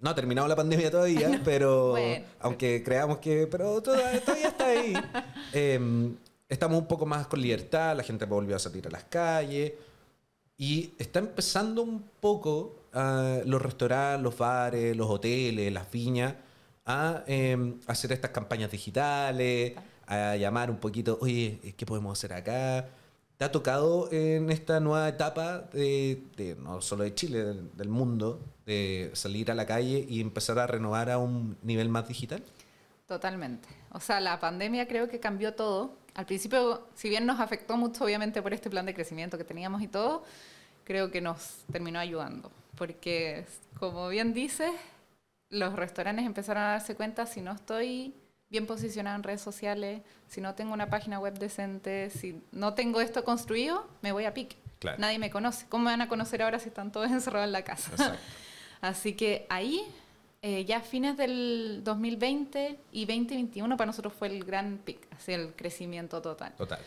Speaker 2: no ha terminado la pandemia todavía, <laughs> pero
Speaker 1: Bueno.
Speaker 2: aunque creamos que, pero todavía, todavía está ahí. <laughs> Eh, estamos un poco más con libertad, la gente volvió a salir a las calles y está empezando un poco ah, los restaurantes, los bares, los hoteles, las viñas a eh, hacer estas campañas digitales, a llamar un poquito, oye, ¿qué podemos hacer acá? ¿Te ha tocado en esta nueva etapa de, de- no solo de Chile, del, del mundo, de salir a la calle y empezar a renovar a un nivel más digital?
Speaker 1: totalmente. O sea, la pandemia creo que cambió todo. Al principio, si bien nos afectó mucho, obviamente, por este plan de crecimiento que teníamos y todo, creo que nos terminó ayudando. Porque, como bien dices, los restaurantes empezaron a darse cuenta si no estoy bien posicionado en redes sociales, si no tengo una página web decente, si no tengo esto construido, me voy a pique.
Speaker 2: Claro.
Speaker 1: Nadie me conoce. ¿Cómo me van a conocer ahora si están todos <laughs> encerrados en la casa?
Speaker 2: Exacto.
Speaker 1: Así que ahí, eh, ya a fines del 2020 y 2021 para nosotros fue el gran pic, así el crecimiento total.
Speaker 2: Total.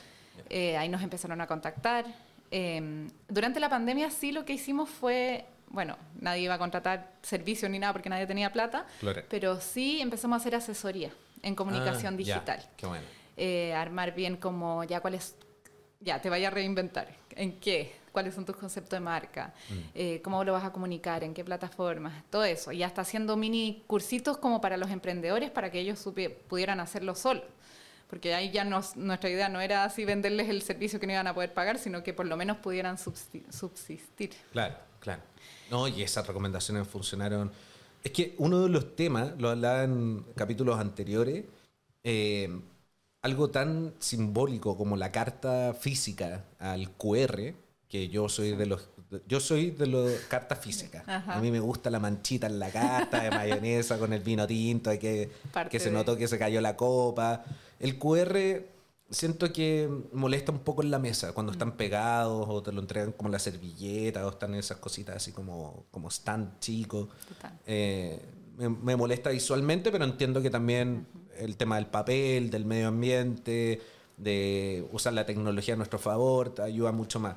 Speaker 1: Eh, ahí nos empezaron a contactar. Eh, durante la pandemia sí lo que hicimos fue, bueno, nadie iba a contratar servicio ni nada porque nadie tenía plata,
Speaker 2: Claro.
Speaker 1: pero sí empezamos a hacer asesoría en comunicación
Speaker 2: Ah, ya.
Speaker 1: digital.
Speaker 2: Qué bueno.
Speaker 1: Eh, armar bien como ya cuál es, ya te vaya a reinventar, en qué, cuáles son tus conceptos de marca, eh, cómo lo vas a comunicar, en qué plataformas, todo eso. Y hasta haciendo mini cursitos como para los emprendedores para que ellos pudieran hacerlo solos. Porque ahí ya nos- nuestra idea no era así venderles el servicio que no iban a poder pagar, sino que por lo menos pudieran subsi- subsistir.
Speaker 2: Claro, claro. No, y esas recomendaciones funcionaron. Es que uno de los temas, lo hablaba en capítulos anteriores, eh, algo tan simbólico como la carta física al QR, que yo soy de los yo soy de los cartas físicas. A mí me gusta la manchita en la carta de mayonesa con el vino tinto, que,
Speaker 1: Parte
Speaker 2: que se
Speaker 1: de-
Speaker 2: notó que se cayó la copa. El QR siento que molesta un poco en la mesa cuando están pegados o te lo entregan como la servilleta o están esas cositas así como, como stand chico. Eh, me, me molesta visualmente, pero entiendo que también el tema del papel, del medio ambiente, de usar la tecnología a nuestro favor, te ayuda mucho más.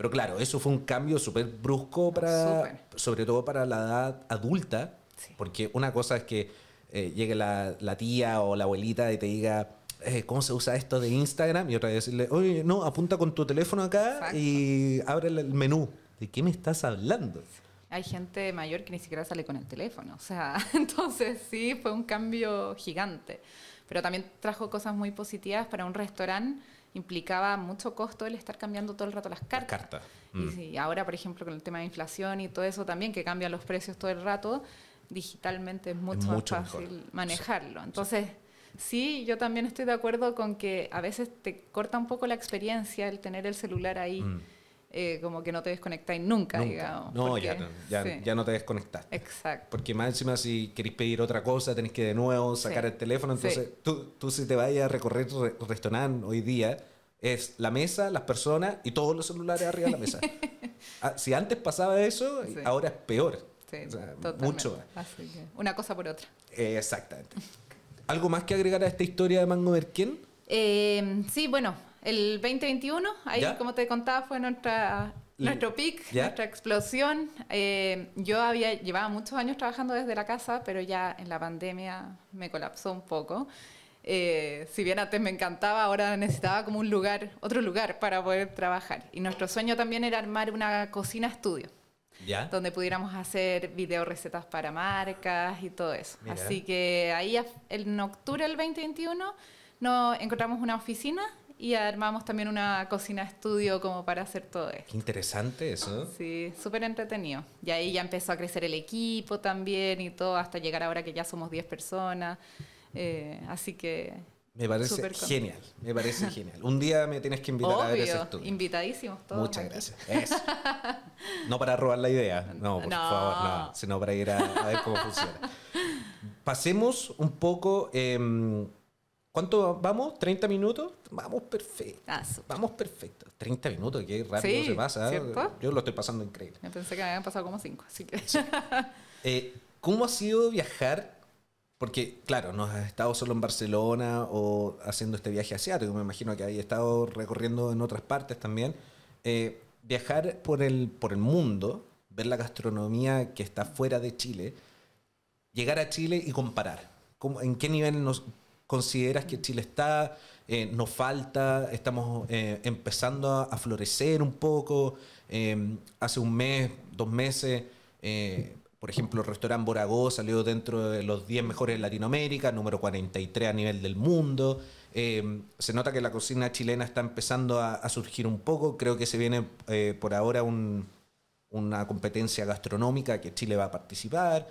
Speaker 2: Pero claro, eso fue un cambio súper brusco para,
Speaker 1: Súper.
Speaker 2: sobre todo para la edad adulta,
Speaker 1: Sí.
Speaker 2: porque una cosa es que eh, llegue la, la tía o la abuelita y te diga, eh, ¿cómo se usa esto de Instagram? Y otra vez decirle, oye, no, apunta con tu teléfono acá
Speaker 1: Exacto.
Speaker 2: y abre el menú. ¿De qué me estás hablando?
Speaker 1: Hay gente mayor que ni siquiera sale con el teléfono. O sea, <laughs> entonces sí, fue un cambio gigante. Pero también trajo cosas muy positivas para un restaurante. Implicaba mucho costo el estar cambiando todo el rato las cartas.
Speaker 2: cartas.
Speaker 1: Y
Speaker 2: Mm.
Speaker 1: ahora, por ejemplo, con el tema de inflación y todo eso también, que cambian los precios todo el rato, digitalmente es mucho,
Speaker 2: mucho
Speaker 1: más
Speaker 2: mejor.
Speaker 1: fácil manejarlo. Entonces, sí, yo también estoy de acuerdo con que a veces te corta un poco la experiencia el tener el celular ahí,
Speaker 2: Mm.
Speaker 1: Eh, como que no te desconectáis nunca,
Speaker 2: Nunca.
Speaker 1: digamos.
Speaker 2: No,
Speaker 1: porque-
Speaker 2: ya, ya,
Speaker 1: sí.
Speaker 2: ya no te desconectaste.
Speaker 1: Exacto.
Speaker 2: Porque más encima si queréis pedir otra cosa, tenés que de nuevo sacar
Speaker 1: Sí.
Speaker 2: el teléfono.
Speaker 1: Sí.
Speaker 2: Entonces, tú, tú si te vayas a recorrer re- restaurante hoy día, es la mesa, las personas y todos los celulares arriba de la mesa. <laughs> Ah, si antes pasaba eso, ahora es peor.
Speaker 1: Sí,
Speaker 2: O sea,
Speaker 1: totalmente.
Speaker 2: mucho más.
Speaker 1: Así que una cosa por otra.
Speaker 2: Eh, exactamente. ¿Algo más que agregar a esta historia de Mango Merquén?
Speaker 1: Eh, sí, bueno, el 2021, ahí
Speaker 2: ¿Ya?
Speaker 1: como te contaba, fue nuestra, nuestro pic, nuestra explosión. Eh, yo había llevaba muchos años trabajando desde la casa, pero ya en la pandemia me colapsó un poco. Eh, si bien antes me encantaba, ahora necesitaba como un lugar, otro lugar para poder trabajar. Y nuestro sueño también era armar una cocina estudio
Speaker 2: ¿Ya?
Speaker 1: donde pudiéramos hacer video recetas para marcas y todo eso.
Speaker 2: Mira.
Speaker 1: Así que ahí en octubre del 2021 nos encontramos una oficina y armamos también una cocina estudio como para hacer todo esto.
Speaker 2: Qué interesante eso.
Speaker 1: Sí, súper entretenido. Y ahí ya empezó a crecer el equipo también y todo, hasta llegar ahora que ya somos 10 personas. Eh, así que
Speaker 2: me parece genial, me parece <laughs> genial. Un día me tienes que invitar a ver ese estudio.
Speaker 1: invitadísimos todos.
Speaker 2: Muchas gracias. <laughs> No para robar la idea, no, por favor, no, sino para ir a, ver cómo funciona. Pasemos un poco... Em, ¿Cuánto vamos? ¿30 minutos? Vamos perfecto. Vamos perfecto. 30 minutos, qué rápido se pasa. Yo lo estoy pasando increíble.
Speaker 1: Me pensé que me habían pasado como 5, así que... <laughs>
Speaker 2: Eh, ¿Cómo ha sido viajar porque, claro, no has estado solo en Barcelona o haciendo este viaje asiático, me imagino que has estado recorriendo en otras partes también. Eh, viajar por el, por el mundo, ver la gastronomía que está fuera de Chile, llegar a Chile y comparar. ¿En qué nivel nos consideras que Chile está? Eh, ¿Nos falta? ¿Estamos eh, empezando a, florecer un poco? hace un mes, dos meses por ejemplo, el restaurante Boragó salió dentro de los 10 mejores de Latinoamérica, número 43 a nivel del mundo. Eh, se nota que la cocina chilena está empezando a, surgir un poco. Creo que se viene eh, por ahora una competencia gastronómica que Chile va a participar.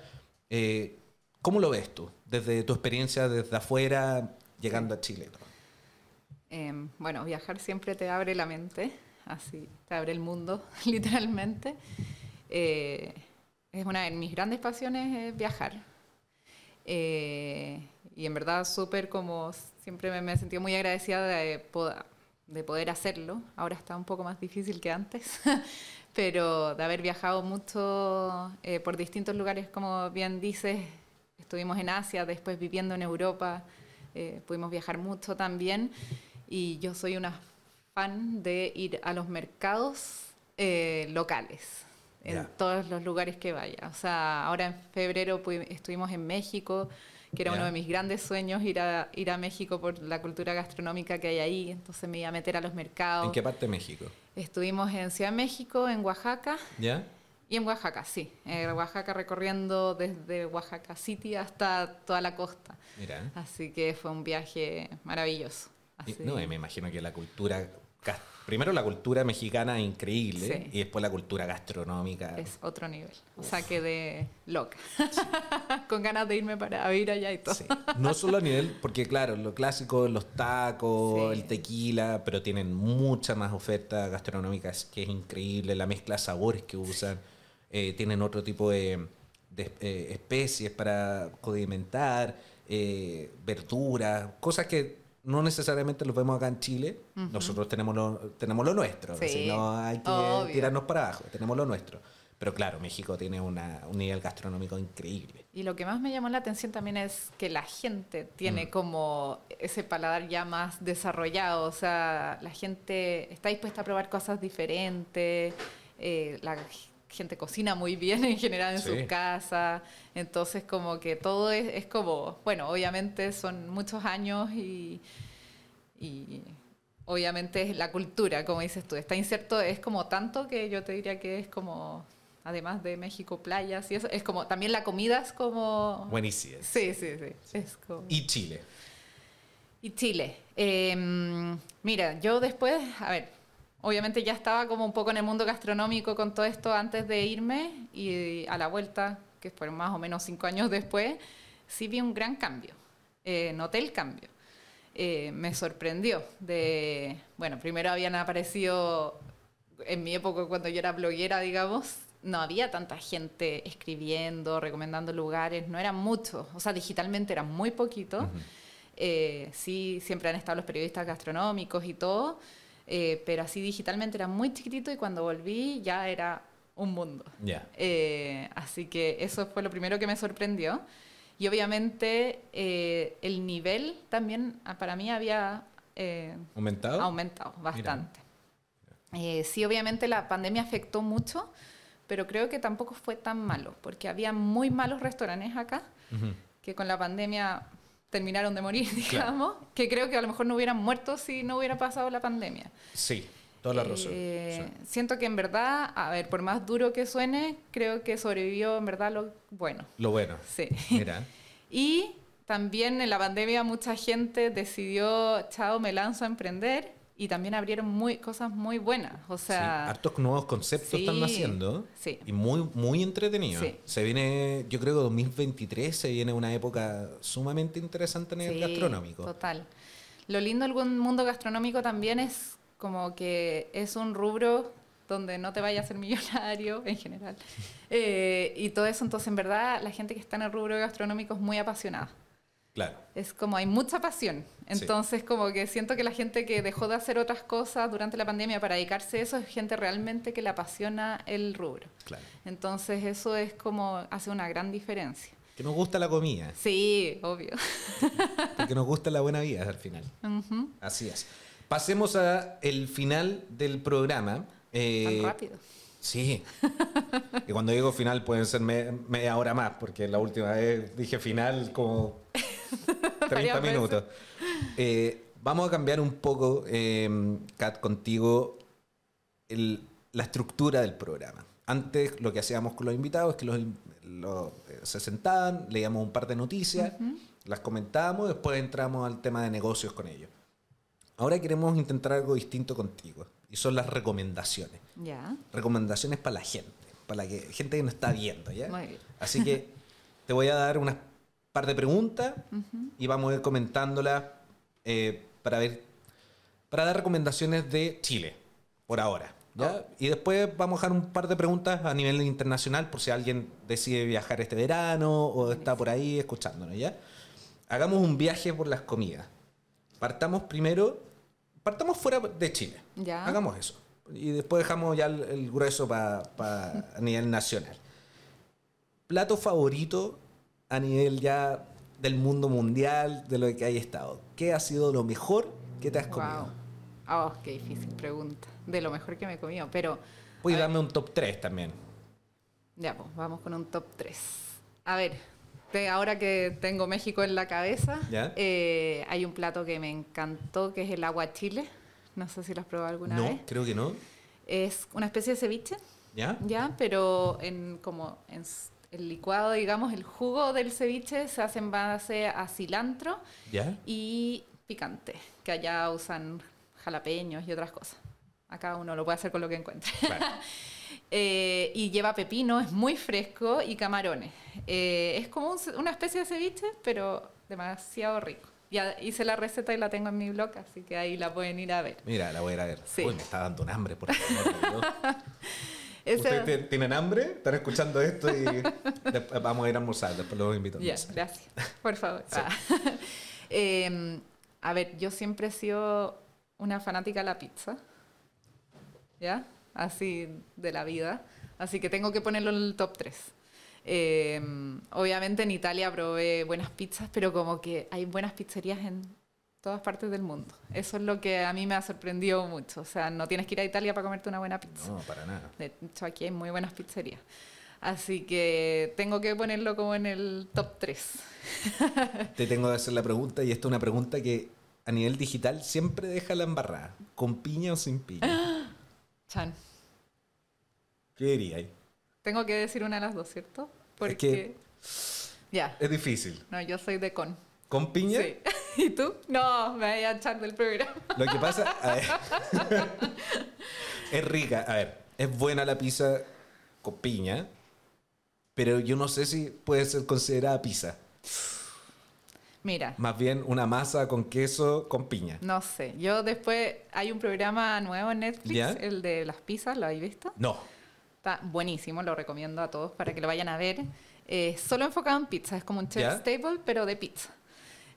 Speaker 2: Eh, ¿Cómo lo ves tú, desde tu experiencia desde afuera, llegando a Chile?
Speaker 1: Em, bueno, viajar siempre te abre la mente, así te abre el mundo, <laughs> literalmente es una de mis grandes pasiones es viajar. Eh, y en verdad súper como siempre me, he sentido muy agradecida de, de, poder hacerlo. Ahora está un poco más difícil que antes, <laughs> pero de haber viajado mucho eh, por distintos lugares, como bien dices, estuvimos en Asia, después viviendo en Europa, eh, pudimos viajar mucho también. Y yo soy una fan de ir a los mercados locales en todos los lugares que vaya. O sea, ahora en febrero estuvimos en México, que era uno de mis grandes sueños ir a, ir a México por la cultura gastronómica que hay ahí, entonces me iba a meter a los mercados.
Speaker 2: ¿En qué parte de México?
Speaker 1: Estuvimos en Ciudad de México, en Oaxaca.
Speaker 2: ¿Ya?
Speaker 1: Y en Oaxaca, sí. En Oaxaca recorriendo desde Oaxaca City hasta toda la costa. Mira. Así que fue un viaje maravilloso.
Speaker 2: No, me imagino que la cultura primero la cultura mexicana es increíble y después la cultura gastronómica.
Speaker 1: Es otro nivel. O sea, quedé loca. <laughs> Con ganas de irme para ir allá y todo.
Speaker 2: No solo a nivel, porque claro, lo clásico, los tacos, el tequila, pero tienen mucha más oferta gastronómica que es increíble, la mezcla de sabores que usan, eh, tienen otro tipo de, eh, especies para condimentar, eh, verduras, cosas que no necesariamente los vemos acá en Chile. Nosotros tenemos lo, tenemos lo nuestro. no hay que tirarnos para abajo. Tenemos lo nuestro. Pero claro, México tiene un nivel gastronómico increíble.
Speaker 1: Y lo que más me llamó la atención también es que la gente tiene mm. como ese paladar ya más desarrollado. O sea, la gente está dispuesta a probar cosas diferentes. Eh, la gente cocina muy bien en general en su casa. Entonces, como que todo es, es, como, bueno, obviamente son muchos años y, y obviamente es la cultura, como dices tú. Está inserto, es como tanto que yo te diría que es como, además de México, playas y eso, es como, también la comida es como...
Speaker 2: Buenísima.
Speaker 1: Sí, sí, sí. Es como...
Speaker 2: ¿Y Chile?
Speaker 1: Y Chile. Em, mira, yo después, a ver, obviamente ya estaba como un poco en el mundo gastronómico con todo esto antes de irme y a la vuelta, que fueron más o menos cinco años después, sí vi un gran cambio. Eh, noté el cambio. Eh, me sorprendió. De, bueno, primero habían aparecido, en mi época cuando yo era bloguera, digamos, no había tanta gente escribiendo, recomendando lugares, no eran muchos, o sea, digitalmente eran muy poquitos. Eh, sí, siempre han estado los periodistas gastronómicos y todo, eh, pero así digitalmente era muy chiquitito y cuando volví ya era un mundo. Eh, así que eso fue lo primero que me sorprendió. Y obviamente eh, el nivel también ah, para mí había
Speaker 2: aumentado,
Speaker 1: aumentado bastante. sí, obviamente la pandemia afectó mucho, pero creo que tampoco fue tan malo, porque había muy malos restaurantes acá, que con la pandemia terminaron de morir, <laughs> digamos, que creo que a lo mejor no hubieran muerto si no hubiera pasado la pandemia.
Speaker 2: Sí, toda la razón.
Speaker 1: Eh, siento que en verdad, a ver, por más duro que suene, creo que sobrevivió en verdad lo bueno.
Speaker 2: Lo bueno.
Speaker 1: Sí. Mira. <laughs> y también en la pandemia mucha gente decidió, chao, me lanzo a emprender y también abrieron muy, cosas muy buenas. O
Speaker 2: Sí,
Speaker 1: sea,
Speaker 2: hartos nuevos conceptos
Speaker 1: sí,
Speaker 2: están naciendo.
Speaker 1: sí.
Speaker 2: Y muy, muy entretenido.
Speaker 1: Sí.
Speaker 2: Se viene, yo creo que 2023 se viene una época sumamente interesante en el
Speaker 1: Sí,
Speaker 2: gastronómico.
Speaker 1: Total. Lo lindo del mundo gastronómico también es como que es un rubro donde no te vayas a ser millonario <laughs> en general. <laughs> Eh, y todo eso, entonces en verdad la gente que está en el rubro gastronómico es muy apasionada.
Speaker 2: Claro.
Speaker 1: Es como hay mucha pasión. Entonces como que siento que la gente que dejó de hacer otras cosas durante la pandemia para dedicarse a eso es gente realmente que le apasiona el rubro.
Speaker 2: Claro.
Speaker 1: Entonces eso es como hace una gran diferencia.
Speaker 2: Que nos gusta la comida,
Speaker 1: Sí, obvio. <laughs>
Speaker 2: porque nos gusta la buena vida al final. Así es. Pasemos a el final del programa. Eh,
Speaker 1: Tan rápido.
Speaker 2: Sí. Y cuando digo final pueden ser me- media hora más, porque la última vez dije final como <laughs> 30
Speaker 1: Varias veces.
Speaker 2: minutos. Eh, vamos a cambiar un poco, eh, Kat, contigo, el- la estructura del programa. Antes lo que hacíamos con los invitados es que los, los, eh, se sentaban, leíamos un par de noticias, las comentábamos, después entramos al tema de negocios con ellos. Ahora queremos intentar algo distinto contigo, y son las recomendaciones
Speaker 1: Ya.
Speaker 2: recomendaciones para la gente, para la que, gente que nos está viendo, ¿ya?
Speaker 1: Muy bien.
Speaker 2: Así que <laughs> te voy a dar unas par de preguntas y vamos a ir comentándolas eh, para ver, para dar recomendaciones de Chile, por ahora, ¿ya? Y después vamos a dejar un par de preguntas a nivel internacional por si alguien decide viajar este verano o está por ahí escuchándonos, ¿ya? Hagamos un viaje por las comidas. Partamos primero, partamos fuera de Chile.
Speaker 1: Ya.
Speaker 2: Hagamos eso. Y después dejamos ya el, el grueso para a nivel nacional. Plato favorito a nivel ya del mundo mundial, de lo que hay estado. ¿Qué ha sido lo mejor que te has comido?
Speaker 1: Wow. Oh, qué difícil pregunta. De lo mejor que me he comido. Pero,
Speaker 2: Puedes darme un top 3 también.
Speaker 1: ya, pues, vamos con un top 3. A ver, te- ahora que tengo México en la cabeza,
Speaker 2: Ya.
Speaker 1: eh, hay un plato que me encantó, que es el agua chile. No sé si lo has probado alguna
Speaker 2: No,
Speaker 1: vez.
Speaker 2: creo que no.
Speaker 1: Es una especie de ceviche,
Speaker 2: ¿Ya?
Speaker 1: ya, pero en como en el licuado, digamos, el jugo del ceviche se hace en base a cilantro
Speaker 2: ¿Ya?
Speaker 1: y picante, que allá usan jalapeños y otras cosas. Acá uno lo puede hacer con lo que encuentre. <laughs> Eh, y lleva pepino, es muy fresco y camarones. Eh, es como un una especie de ceviche, pero demasiado rico. Ya hice la receta y la tengo en mi blog, así que ahí la pueden ir a ver.
Speaker 2: Mira, la voy a ir a ver.
Speaker 1: Sí.
Speaker 2: Uy, me está dando un hambre, por favor. <laughs> ¿Ustedes te- tienen hambre? ¿Están escuchando esto? Y vamos a ir a almorzar, después los invito
Speaker 1: Ya, gracias. <laughs> Por favor.
Speaker 2: Sí.
Speaker 1: Ah. <laughs> Eh, a ver, yo siempre he sido una fanática de la pizza. ¿Ya? Así de la vida. Así que tengo que ponerlo en el top 3. obviamente en Italia probé buenas pizzas, pero como que hay buenas pizzerías en todas partes del mundo. Eso es lo que a mí me ha sorprendido mucho. O sea, no tienes que ir a Italia para comerte una buena pizza.
Speaker 2: No, para nada.
Speaker 1: De hecho, aquí hay muy buenas pizzerías. Así que tengo que ponerlo como en el top 3. <laughs>
Speaker 2: Te tengo que hacer la pregunta, y esta es una pregunta que a nivel digital siempre deja la embarrada. ¿Con piña o sin piña? <gasps>
Speaker 1: Chan.
Speaker 2: ¿Qué dirías?
Speaker 1: Tengo que decir una de las dos, ¿cierto? Porque...
Speaker 2: que-
Speaker 1: Ya.
Speaker 2: Es difícil.
Speaker 1: No, yo soy de con.
Speaker 2: ¿Con piña?
Speaker 1: Sí. <laughs> ¿Y tú? No, me voy a echar del programa.
Speaker 2: Lo que pasa, a ver, <laughs> es rica. A ver, es buena la pizza con piña, pero yo no sé si puede ser considerada pizza.
Speaker 1: Mira,
Speaker 2: Más bien una masa con queso con piña.
Speaker 1: no sé. Yo después... Hay un programa nuevo en Netflix,
Speaker 2: ¿Ya?
Speaker 1: el de las pizzas, ¿lo habéis visto?
Speaker 2: No.
Speaker 1: Está buenísimo, lo recomiendo a todos para que lo vayan a ver. Eh, solo enfocado en pizza, es como un chef
Speaker 2: ¿Ya?
Speaker 1: stable, pero de pizza.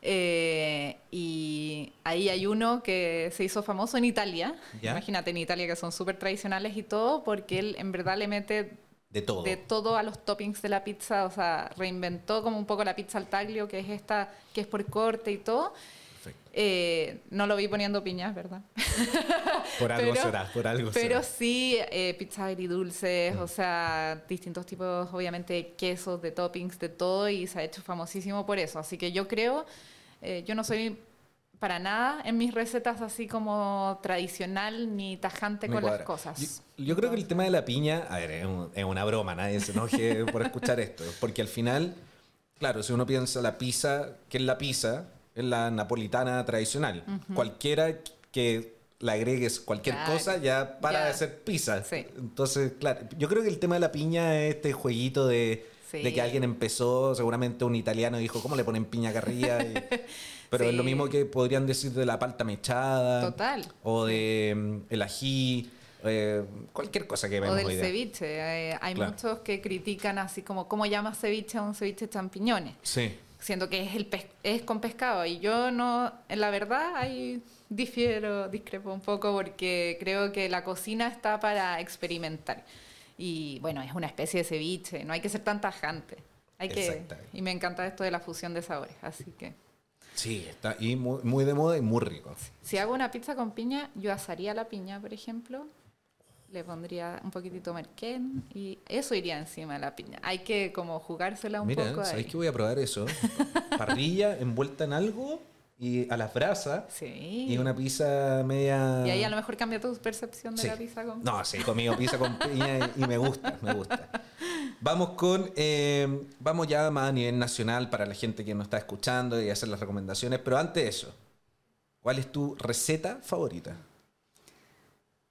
Speaker 1: Eh, y ahí hay uno que se hizo famoso en Italia.
Speaker 2: ¿Ya?
Speaker 1: Imagínate en Italia que son súper tradicionales y todo, porque él en verdad le mete
Speaker 2: De todo.
Speaker 1: de todo a los toppings de la pizza, o sea, reinventó como un poco la pizza al taglio, que es esta, que es por corte y todo. Eh, no lo vi poniendo piñas, ¿verdad? <laughs>
Speaker 2: Por algo
Speaker 1: Pero-
Speaker 2: será, por algo
Speaker 1: Pero
Speaker 2: será.
Speaker 1: sí, eh, pizzas agridulces,
Speaker 2: Mm.
Speaker 1: o sea, distintos tipos, obviamente, de quesos, de toppings, de todo, y se ha hecho famosísimo por eso. Así que yo creo, eh, yo no soy para nada en mis recetas así como tradicional ni tajante
Speaker 2: Me
Speaker 1: con
Speaker 2: cuadra.
Speaker 1: las cosas.
Speaker 2: Yo, yo creo que el tema de la piña, a ver, es, un- es una broma, nadie se enoje <laughs> por escuchar esto, porque al final, claro, si uno piensa la pizza, ¿qué es la pizza? Es la napolitana tradicional. Cualquiera que le agregues cualquier
Speaker 1: Claro.
Speaker 2: cosa, ya para
Speaker 1: Ya.
Speaker 2: de ser pizza.
Speaker 1: Sí.
Speaker 2: Entonces, claro, yo creo que el tema de la piña es este jueguito de,
Speaker 1: Sí.
Speaker 2: de que alguien empezó, seguramente un italiano dijo, ¿cómo le ponen piña? <laughs> Y- pero es lo
Speaker 1: Sí.
Speaker 2: mismo que podrían decir de la palta mechada.
Speaker 1: Total.
Speaker 2: O de mm, el ají, eh, cualquier cosa que
Speaker 1: O
Speaker 2: vemos
Speaker 1: del
Speaker 2: hoy día.
Speaker 1: ceviche. eh, hay
Speaker 2: Claro.
Speaker 1: muchos que critican así como, ¿cómo llamas ceviche a un ceviche de champiñones?
Speaker 2: Sí.
Speaker 1: Siendo que es, el es con pescado. Y yo no, en la verdad, ahí difiero, discrepo un poco porque creo que la cocina está para experimentar. Y bueno, es una especie de ceviche, no hay que ser tan tajante. Hay que, y me encanta esto de la fusión de sabores, así que
Speaker 2: Sí, está y muy, muy de moda y muy rico.
Speaker 1: si hago una pizza con piña, yo asaría la piña, por ejemplo, le pondría un poquitito merquén y eso iría encima de la piña. Hay que como jugársela un
Speaker 2: Mira,
Speaker 1: poco
Speaker 2: ¿sabéis
Speaker 1: ahí.
Speaker 2: que voy a probar eso? <laughs> Parrilla envuelta en algo y a las brasas
Speaker 1: Sí.
Speaker 2: y una pizza media...
Speaker 1: Y ahí a lo mejor cambia tu percepción de
Speaker 2: Sí.
Speaker 1: la pizza con
Speaker 2: No, sí, he comido pizza con piña y, y me gusta, me gusta. Vamos con, eh, vamos ya más a nivel nacional para la gente que nos está escuchando y hacer las recomendaciones, pero antes de eso, ¿cuál es tu receta favorita?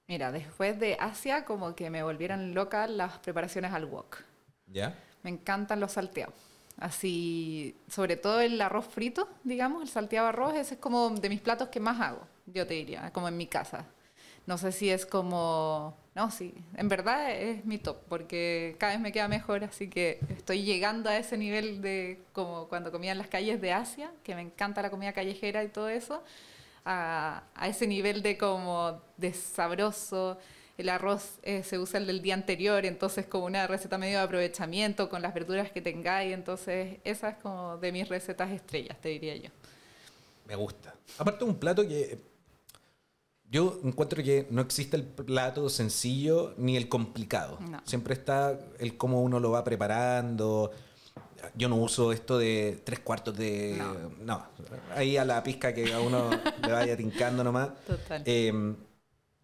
Speaker 1: Mira, después de Asia como que me volvieron locas las preparaciones al wok.
Speaker 2: ¿Ya?
Speaker 1: Me encantan los salteados. Así, sobre todo el arroz frito, digamos, el salteado arroz, ese es como de mis platos que más hago, yo te diría, como en mi casa. No sé si es como... No, sí, en verdad es mi top, porque cada vez me queda mejor, así que estoy llegando a ese nivel de como cuando comía en las calles de Asia, que me encanta la comida callejera y todo eso, a, a ese nivel de como de sabroso. El arroz eh, se usa el del día anterior, entonces como una receta medio de aprovechamiento con las verduras que tengáis, entonces esa es como de mis recetas estrellas, te diría yo.
Speaker 2: Me gusta. Aparte un plato que yo encuentro que no existe el plato sencillo ni el complicado.
Speaker 1: No.
Speaker 2: Siempre está el cómo uno lo va preparando. Yo no uso esto de tres cuartos de...
Speaker 1: No.
Speaker 2: No, ahí a la pizca que a uno le vaya tincando nomás.
Speaker 1: Total.
Speaker 2: Eh,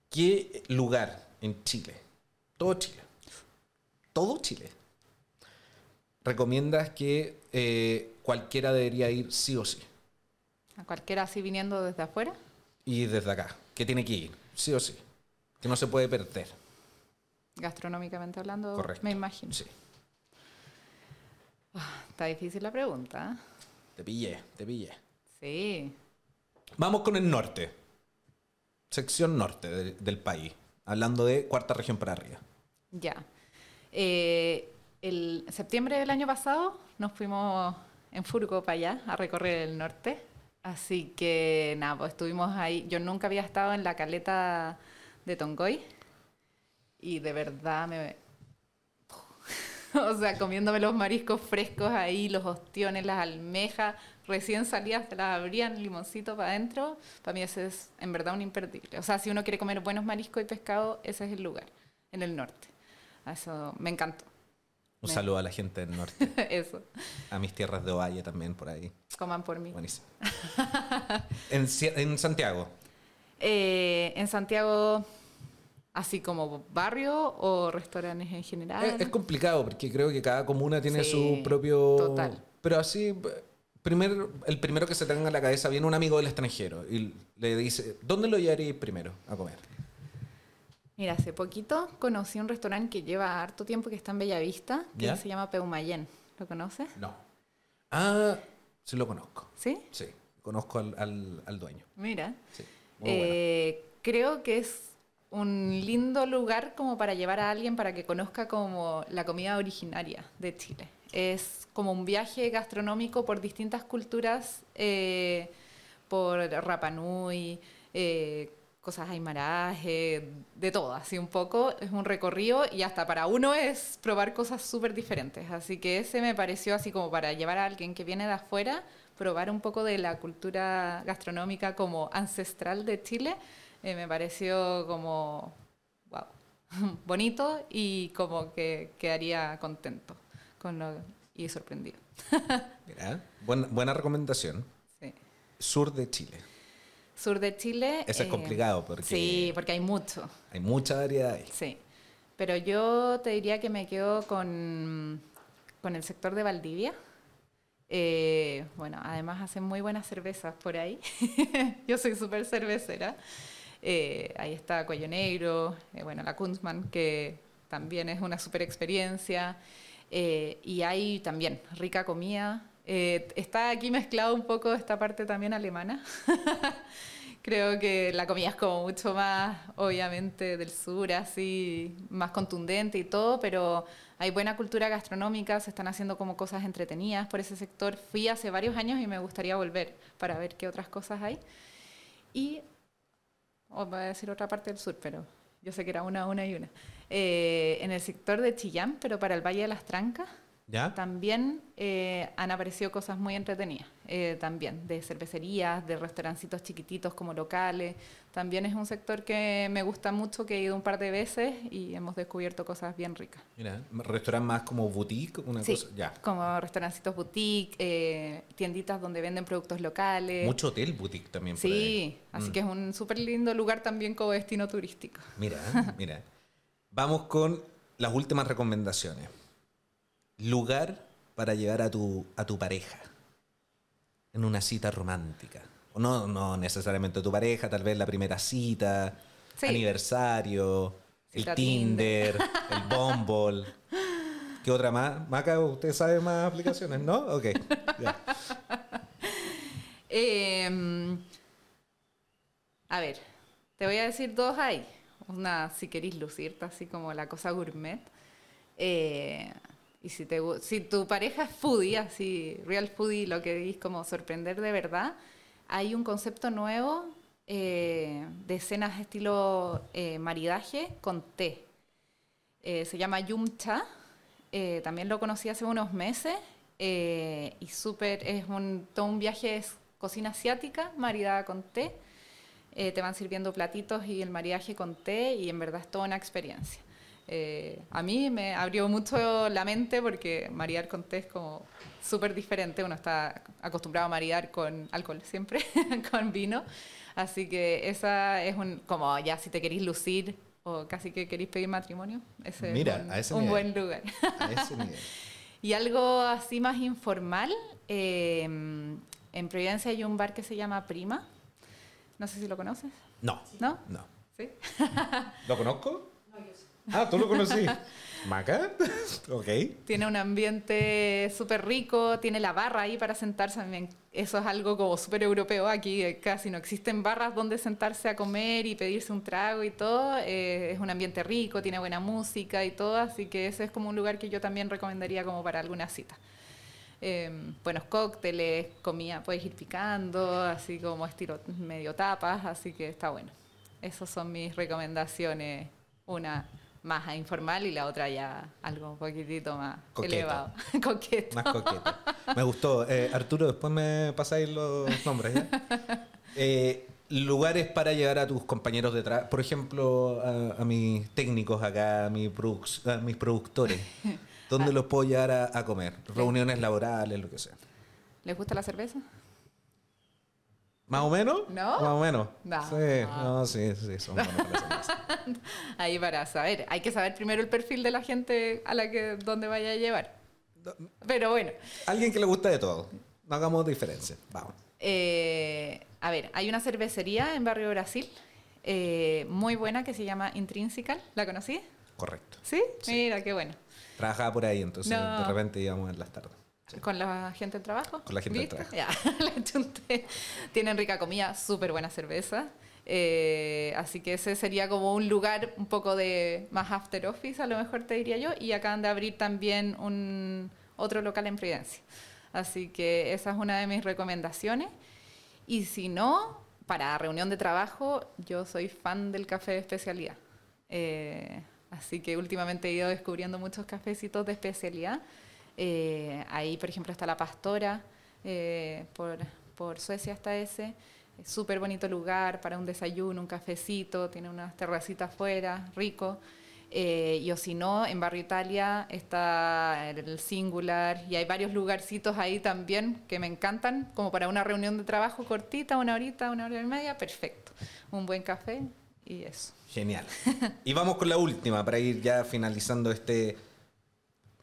Speaker 2: ¿Qué lugar en Chile, todo Chile, todo Chile, recomiendas que eh, cualquiera debería ir sí o sí?
Speaker 1: A cualquiera así viniendo desde afuera.
Speaker 2: Y desde acá, que tiene que ir, sí o sí. Que no se puede perder.
Speaker 1: Gastronómicamente hablando,
Speaker 2: Correcto.
Speaker 1: me imagino.
Speaker 2: Sí.
Speaker 1: Está difícil la pregunta. ¿eh?
Speaker 2: Te pillé, te pillé.
Speaker 1: Sí.
Speaker 2: Vamos con el norte. Sección norte de- del país. Hablando de cuarta región para arriba.
Speaker 1: Ya. Eh, el septiembre del año pasado nos fuimos en furgo para allá a recorrer el norte. Así que nada, pues estuvimos ahí. Yo nunca había estado en la caleta de Tongoy. Y de verdad me. <laughs> o sea, comiéndome los mariscos frescos ahí, los ostiones, las almejas, recién salidas, te las abrían, limoncito para adentro. Para mí ese es en verdad un imperdible. O sea, si uno quiere comer buenos mariscos y pescado, ese es el lugar, en el norte. Eso me encantó.
Speaker 2: Un
Speaker 1: Me-
Speaker 2: saludo a la gente del norte. <laughs>
Speaker 1: Eso,
Speaker 2: A mis tierras de Ovalle también por ahí.
Speaker 1: coman por mí.
Speaker 2: Buenísimo. <laughs> en, en Santiago.
Speaker 1: Eh, en Santiago, así como barrio o restaurantes en general.
Speaker 2: Es, es complicado porque creo que cada comuna tiene
Speaker 1: Sí,
Speaker 2: su propio.
Speaker 1: total.
Speaker 2: Pero así, primer, el primero que se tenga en la cabeza viene un amigo del extranjero y le dice: ¿Dónde lo llevaríais primero a comer?
Speaker 1: Mira, hace poquito conocí un restaurante que lleva harto tiempo que está en Bellavista, que
Speaker 2: ¿Ya?
Speaker 1: se llama Peumayén. ¿Lo conoces?
Speaker 2: No. Ah, sí lo conozco.
Speaker 1: ¿Sí?
Speaker 2: Sí, conozco al, al- al dueño.
Speaker 1: Mira.
Speaker 2: Sí, muy bueno.
Speaker 1: Eh, creo que es un lindo lugar como para llevar a alguien para que conozca como la comida originaria de Chile. Es como un viaje gastronómico por distintas culturas, eh, por Rapa Nui, eh, cosas aymarajes, eh, de todo, así un poco. Es un recorrido y hasta para uno es probar cosas súper diferentes. Así que ese me pareció así como para llevar a alguien que viene de afuera, probar un poco de la cultura gastronómica como ancestral de Chile, eh, me pareció como, wow, <laughs> bonito y como que quedaría contento con lo, y sorprendido.
Speaker 2: Mira, buena, buena recomendación.
Speaker 1: Sí.
Speaker 2: Sur de Chile.
Speaker 1: Sur de Chile.
Speaker 2: Eso es
Speaker 1: eh,
Speaker 2: complicado porque
Speaker 1: Sí, porque hay mucho.
Speaker 2: hay mucha variedad ahí.
Speaker 1: Sí. Pero yo te diría que me quedo con, con el sector de Valdivia. Eh, bueno, además hacen muy buenas cervezas por ahí. <laughs> yo soy súper cervecera. Eh, ahí está Cuello Negro, eh, bueno, la Kunstmann, que también es una super experiencia. Eh, y hay también rica comida. está aquí mezclado un poco esta parte también alemana. <laughs> Creo que la comida es como mucho más, obviamente, del sur, así, más contundente y todo, pero hay buena cultura gastronómica, se están haciendo como cosas entretenidas por ese sector. Fui hace varios años y me gustaría volver para ver qué otras cosas hay. Y, os voy a decir otra parte del sur, pero yo sé que era una, una y una. Eh, en el sector de Chillán, pero para el Valle de las Trancas, también eh, han aparecido cosas muy entretenidas, eh, también de cervecerías, de restaurancitos chiquititos como locales. También es un sector que me gusta mucho, que he ido un par de veces y hemos descubierto cosas bien ricas.
Speaker 2: Mira, restaurante más como boutique, una
Speaker 1: sí,
Speaker 2: cosa, ya.
Speaker 1: como restaurancitos boutique, eh, tienditas donde venden productos locales.
Speaker 2: Mucho hotel boutique también.
Speaker 1: Sí, así mm. que es un súper lindo lugar también como destino turístico.
Speaker 2: Mira, mira. <laughs> Vamos con las últimas recomendaciones lugar para llevar a tu, a tu pareja en una cita romántica. O no, no necesariamente tu pareja, tal vez la primera cita, aniversario, el Tinder, <laughs> el Bumble. ¿Qué otra más? Maca, ¿usted sabe más aplicaciones, no? Ok. <laughs>
Speaker 1: Em, a ver, te voy a decir dos ahí. Una, si queréis lucirte, así como la cosa gourmet. Eh, y si, te, si tu pareja es foodie, así, real foodie, lo que dices como sorprender de verdad, hay un concepto nuevo eh, de cenas estilo eh, maridaje con té. Eh, se llama Yumcha. también lo conocí hace unos meses y súper, es un, todo un viaje, es cocina asiática maridada con té. Te van sirviendo platitos y el maridaje con té y en verdad es toda una experiencia. Eh, a mí me abrió mucho la mente porque maridar con té es como súper diferente. Uno está acostumbrado a maridar con alcohol siempre, <laughs> con vino. Así que esa es un, como ya si te queréis lucir o casi que queréis pedir matrimonio, ese es un, buen lugar. <laughs> y algo así más informal, eh, en Providencia hay un bar que se llama Prima. No sé si lo conoces.
Speaker 2: No.
Speaker 1: ¿No?
Speaker 2: No.
Speaker 1: ¿Sí? <laughs>
Speaker 2: ¿Lo conozco? Ah, ¿tú lo conocí? <laughs> ¿Maca? <laughs> ok.
Speaker 1: Tiene un ambiente súper rico, tiene la barra ahí para sentarse. Eso es algo como súper europeo. Aquí eh, casi no existen barras donde sentarse a comer y pedirse un trago y todo. Eh, es un ambiente rico, tiene buena música y todo, así que ese es como un lugar que yo también recomendaría como para alguna cita. Em, buenos cócteles, comida, puedes ir picando, así como estilo medio tapas, así que está bueno. Esas son mis recomendaciones. Una más informal y la otra ya algo un poquitito más elevado. <laughs> coqueto.
Speaker 2: Más coqueto. Me gustó. Eh, Arturo, después me pasáis los nombres. <laughs> Eh, lugares para llevar a tus compañeros de trabajo, por ejemplo, a, mis técnicos acá, a, mis productores. <laughs> ¿Dónde los puedo llevar a, comer? Reuniones laborales, lo que sea.
Speaker 1: ¿Les gusta la cerveza?
Speaker 2: ¿Más o menos?
Speaker 1: ¿No?
Speaker 2: Más o menos.
Speaker 1: No.
Speaker 2: Sí, no, sí, sí, son buenos para <laughs>
Speaker 1: Ahí para saber. Hay que saber primero el perfil de la gente a la que donde vaya a llevar. Pero bueno.
Speaker 2: Alguien que le gusta de todo. No hagamos diferencia. Vamos.
Speaker 1: Eh, a ver, hay una cervecería en Barrio Brasil eh, muy buena que se llama Intrinsical. ¿La conocí?
Speaker 2: Correcto.
Speaker 1: ¿Sí? Mira, qué bueno.
Speaker 2: Trabajaba por ahí, entonces de repente íbamos en las tardes.
Speaker 1: ¿Con la gente del trabajo?
Speaker 2: Con la gente del trabajo.
Speaker 1: Ya, <laughs> Tienen rica comida, súper buena cerveza. Eh, así que ese sería como un lugar un poco de más after office, a lo mejor te diría yo. Y acaban de abrir también un otro local en Providencia. Así que esa es una de mis recomendaciones. Y si no, para reunión de trabajo, yo soy fan del café de especialidad. Eh, así que últimamente he ido descubriendo muchos cafecitos de especialidad. Eh, ahí, por ejemplo, está La Pastora, por, por Suecia está ese súper bonito lugar para un desayuno, un cafecito, tiene unas terracitas afuera, rico. Eh, y o si no, en Barrio Italia está el Singular y hay varios lugarcitos ahí también que me encantan, como para una reunión de trabajo cortita, una horita, una hora y media, perfecto. Un buen café y eso.
Speaker 2: Genial. <laughs> y vamos con la última para ir ya finalizando este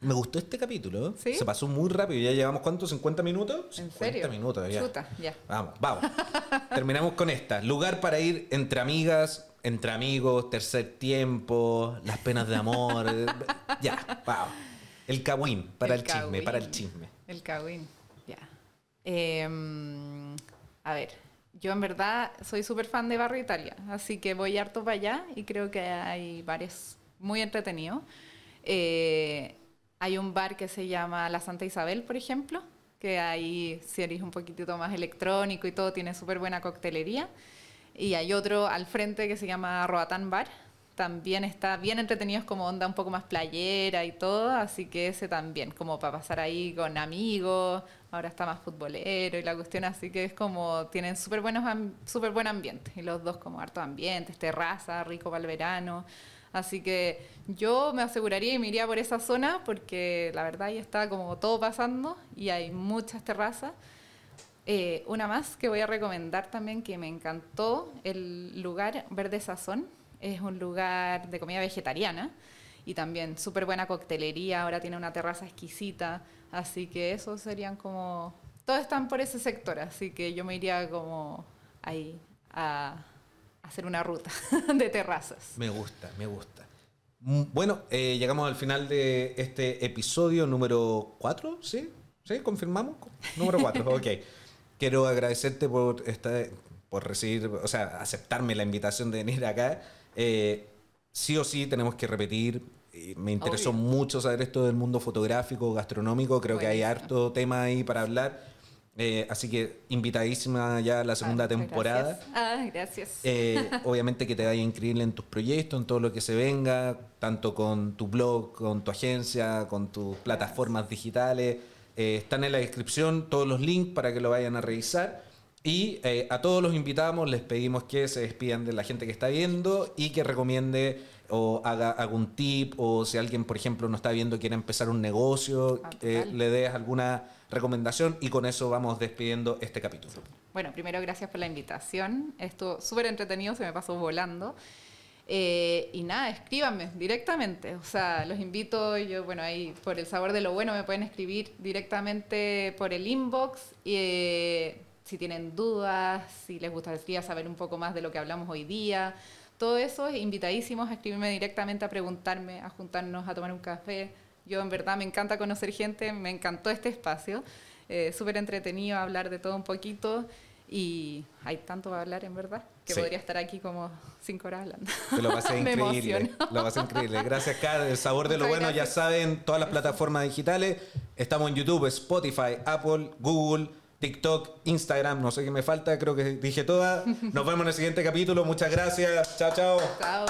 Speaker 2: Me gustó este capítulo.
Speaker 1: ¿Sí?
Speaker 2: Se pasó muy rápido. ¿Ya llevamos cuánto? ¿50 minutos?
Speaker 1: ¿En
Speaker 2: 50
Speaker 1: serio?
Speaker 2: minutos ya.
Speaker 1: Chuta, ya.
Speaker 2: Vamos, vamos. <laughs> Terminamos con esta. Lugar para ir entre amigas, entre amigos, tercer tiempo, las penas de amor. <laughs> ya, vamos. El cagüín, para el,
Speaker 1: El
Speaker 2: chisme, para el chisme.
Speaker 1: El cagüín, ya. Em, a ver, yo en verdad soy súper fan de Barrio Italia, así que voy harto para allá y creo que hay bares muy entretenidos. Eh, hay un bar que se llama La Santa Isabel, por ejemplo, que ahí si eres un poquitito más electrónico y todo, tiene súper buena coctelería. Y hay otro al frente que se llama Roatán Bar. También está bien entretenido, es como onda un poco más playera y todo, así que ese también, como para pasar ahí con amigos, ahora está más futbolero y la cuestión, así que es como, tienen súper buenos súper buen ambiente, y los dos como harto ambientes, terraza, rico para el verano, así que yo me aseguraría y me iría por esa zona, porque la verdad ahí está como todo pasando y hay muchas terrazas. Eh, una más que voy a recomendar también que me encantó, el lugar Verde Sazón. Es un lugar de comida vegetariana y también súper buena coctelería. Ahora tiene una terraza exquisita. Así que esos serían como... Todos están por ese sector, así que yo me iría como ahí a hacer una ruta <laughs> de terrazas.
Speaker 2: Me gusta, me gusta. Mm, Bueno, eh, llegamos al final de este episodio número 4, ¿sí? ¿Sí? ¿Confirmamos? Número 4, <laughs> ok. Quiero agradecerte por, esta, por recibir, o sea, aceptarme la invitación de venir acá. Eh, sí o sí tenemos que repetir. eh, Me interesó
Speaker 1: Obvio.
Speaker 2: mucho saber esto del mundo fotográfico, gastronómico. Creo que hay harto tema ahí para hablar. Eh, así que invitadísima ya a la segunda
Speaker 1: Ah,
Speaker 2: temporada.
Speaker 1: gracias. Ah, gracias.
Speaker 2: Eh, obviamente que te vaya increíble en tus proyectos, en todo lo que se venga, tanto con tu blog, con tu agencia, con tus plataformas digitales. Eh, están en la descripción todos los links para que lo vayan a revisar. Y eh, a todos los invitamos, les pedimos que se despidan de la gente que está viendo y que recomiende o haga algún tip o si alguien, por ejemplo, no está viendo, quiere empezar un negocio,
Speaker 1: Ah,
Speaker 2: eh, le des alguna recomendación y con eso vamos despidiendo este capítulo.
Speaker 1: Bueno, primero gracias por la invitación. Estuvo súper entretenido, se me pasó volando. Eh, y nada, escríbanme directamente. O sea, los invito, yo, bueno, ahí por el sabor de lo bueno me pueden escribir directamente por el inbox. Eh, si tienen dudas, si les gustaría saber un poco más de lo que hablamos hoy día. Todo eso, invitadísimos a escribirme directamente, a preguntarme, a juntarnos, a tomar un café. Yo en verdad me encanta conocer gente, me encantó este espacio. Eh, Súper entretenido hablar de todo un poquito y hay tanto para hablar en verdad que
Speaker 2: Sí.
Speaker 1: podría estar aquí como cinco horas hablando.
Speaker 2: Te lo pasé <laughs> increíble. Lo pasé increíble. Gracias, Car. El sabor de lo
Speaker 1: Muchas
Speaker 2: bueno, ya saben, todas las plataformas digitales. Estamos en YouTube, Spotify, Apple, Google, TikTok, Instagram. No sé qué me falta, creo que dije todas. Nos vemos en el siguiente capítulo. Muchas gracias. Chao, chao.
Speaker 1: Chao.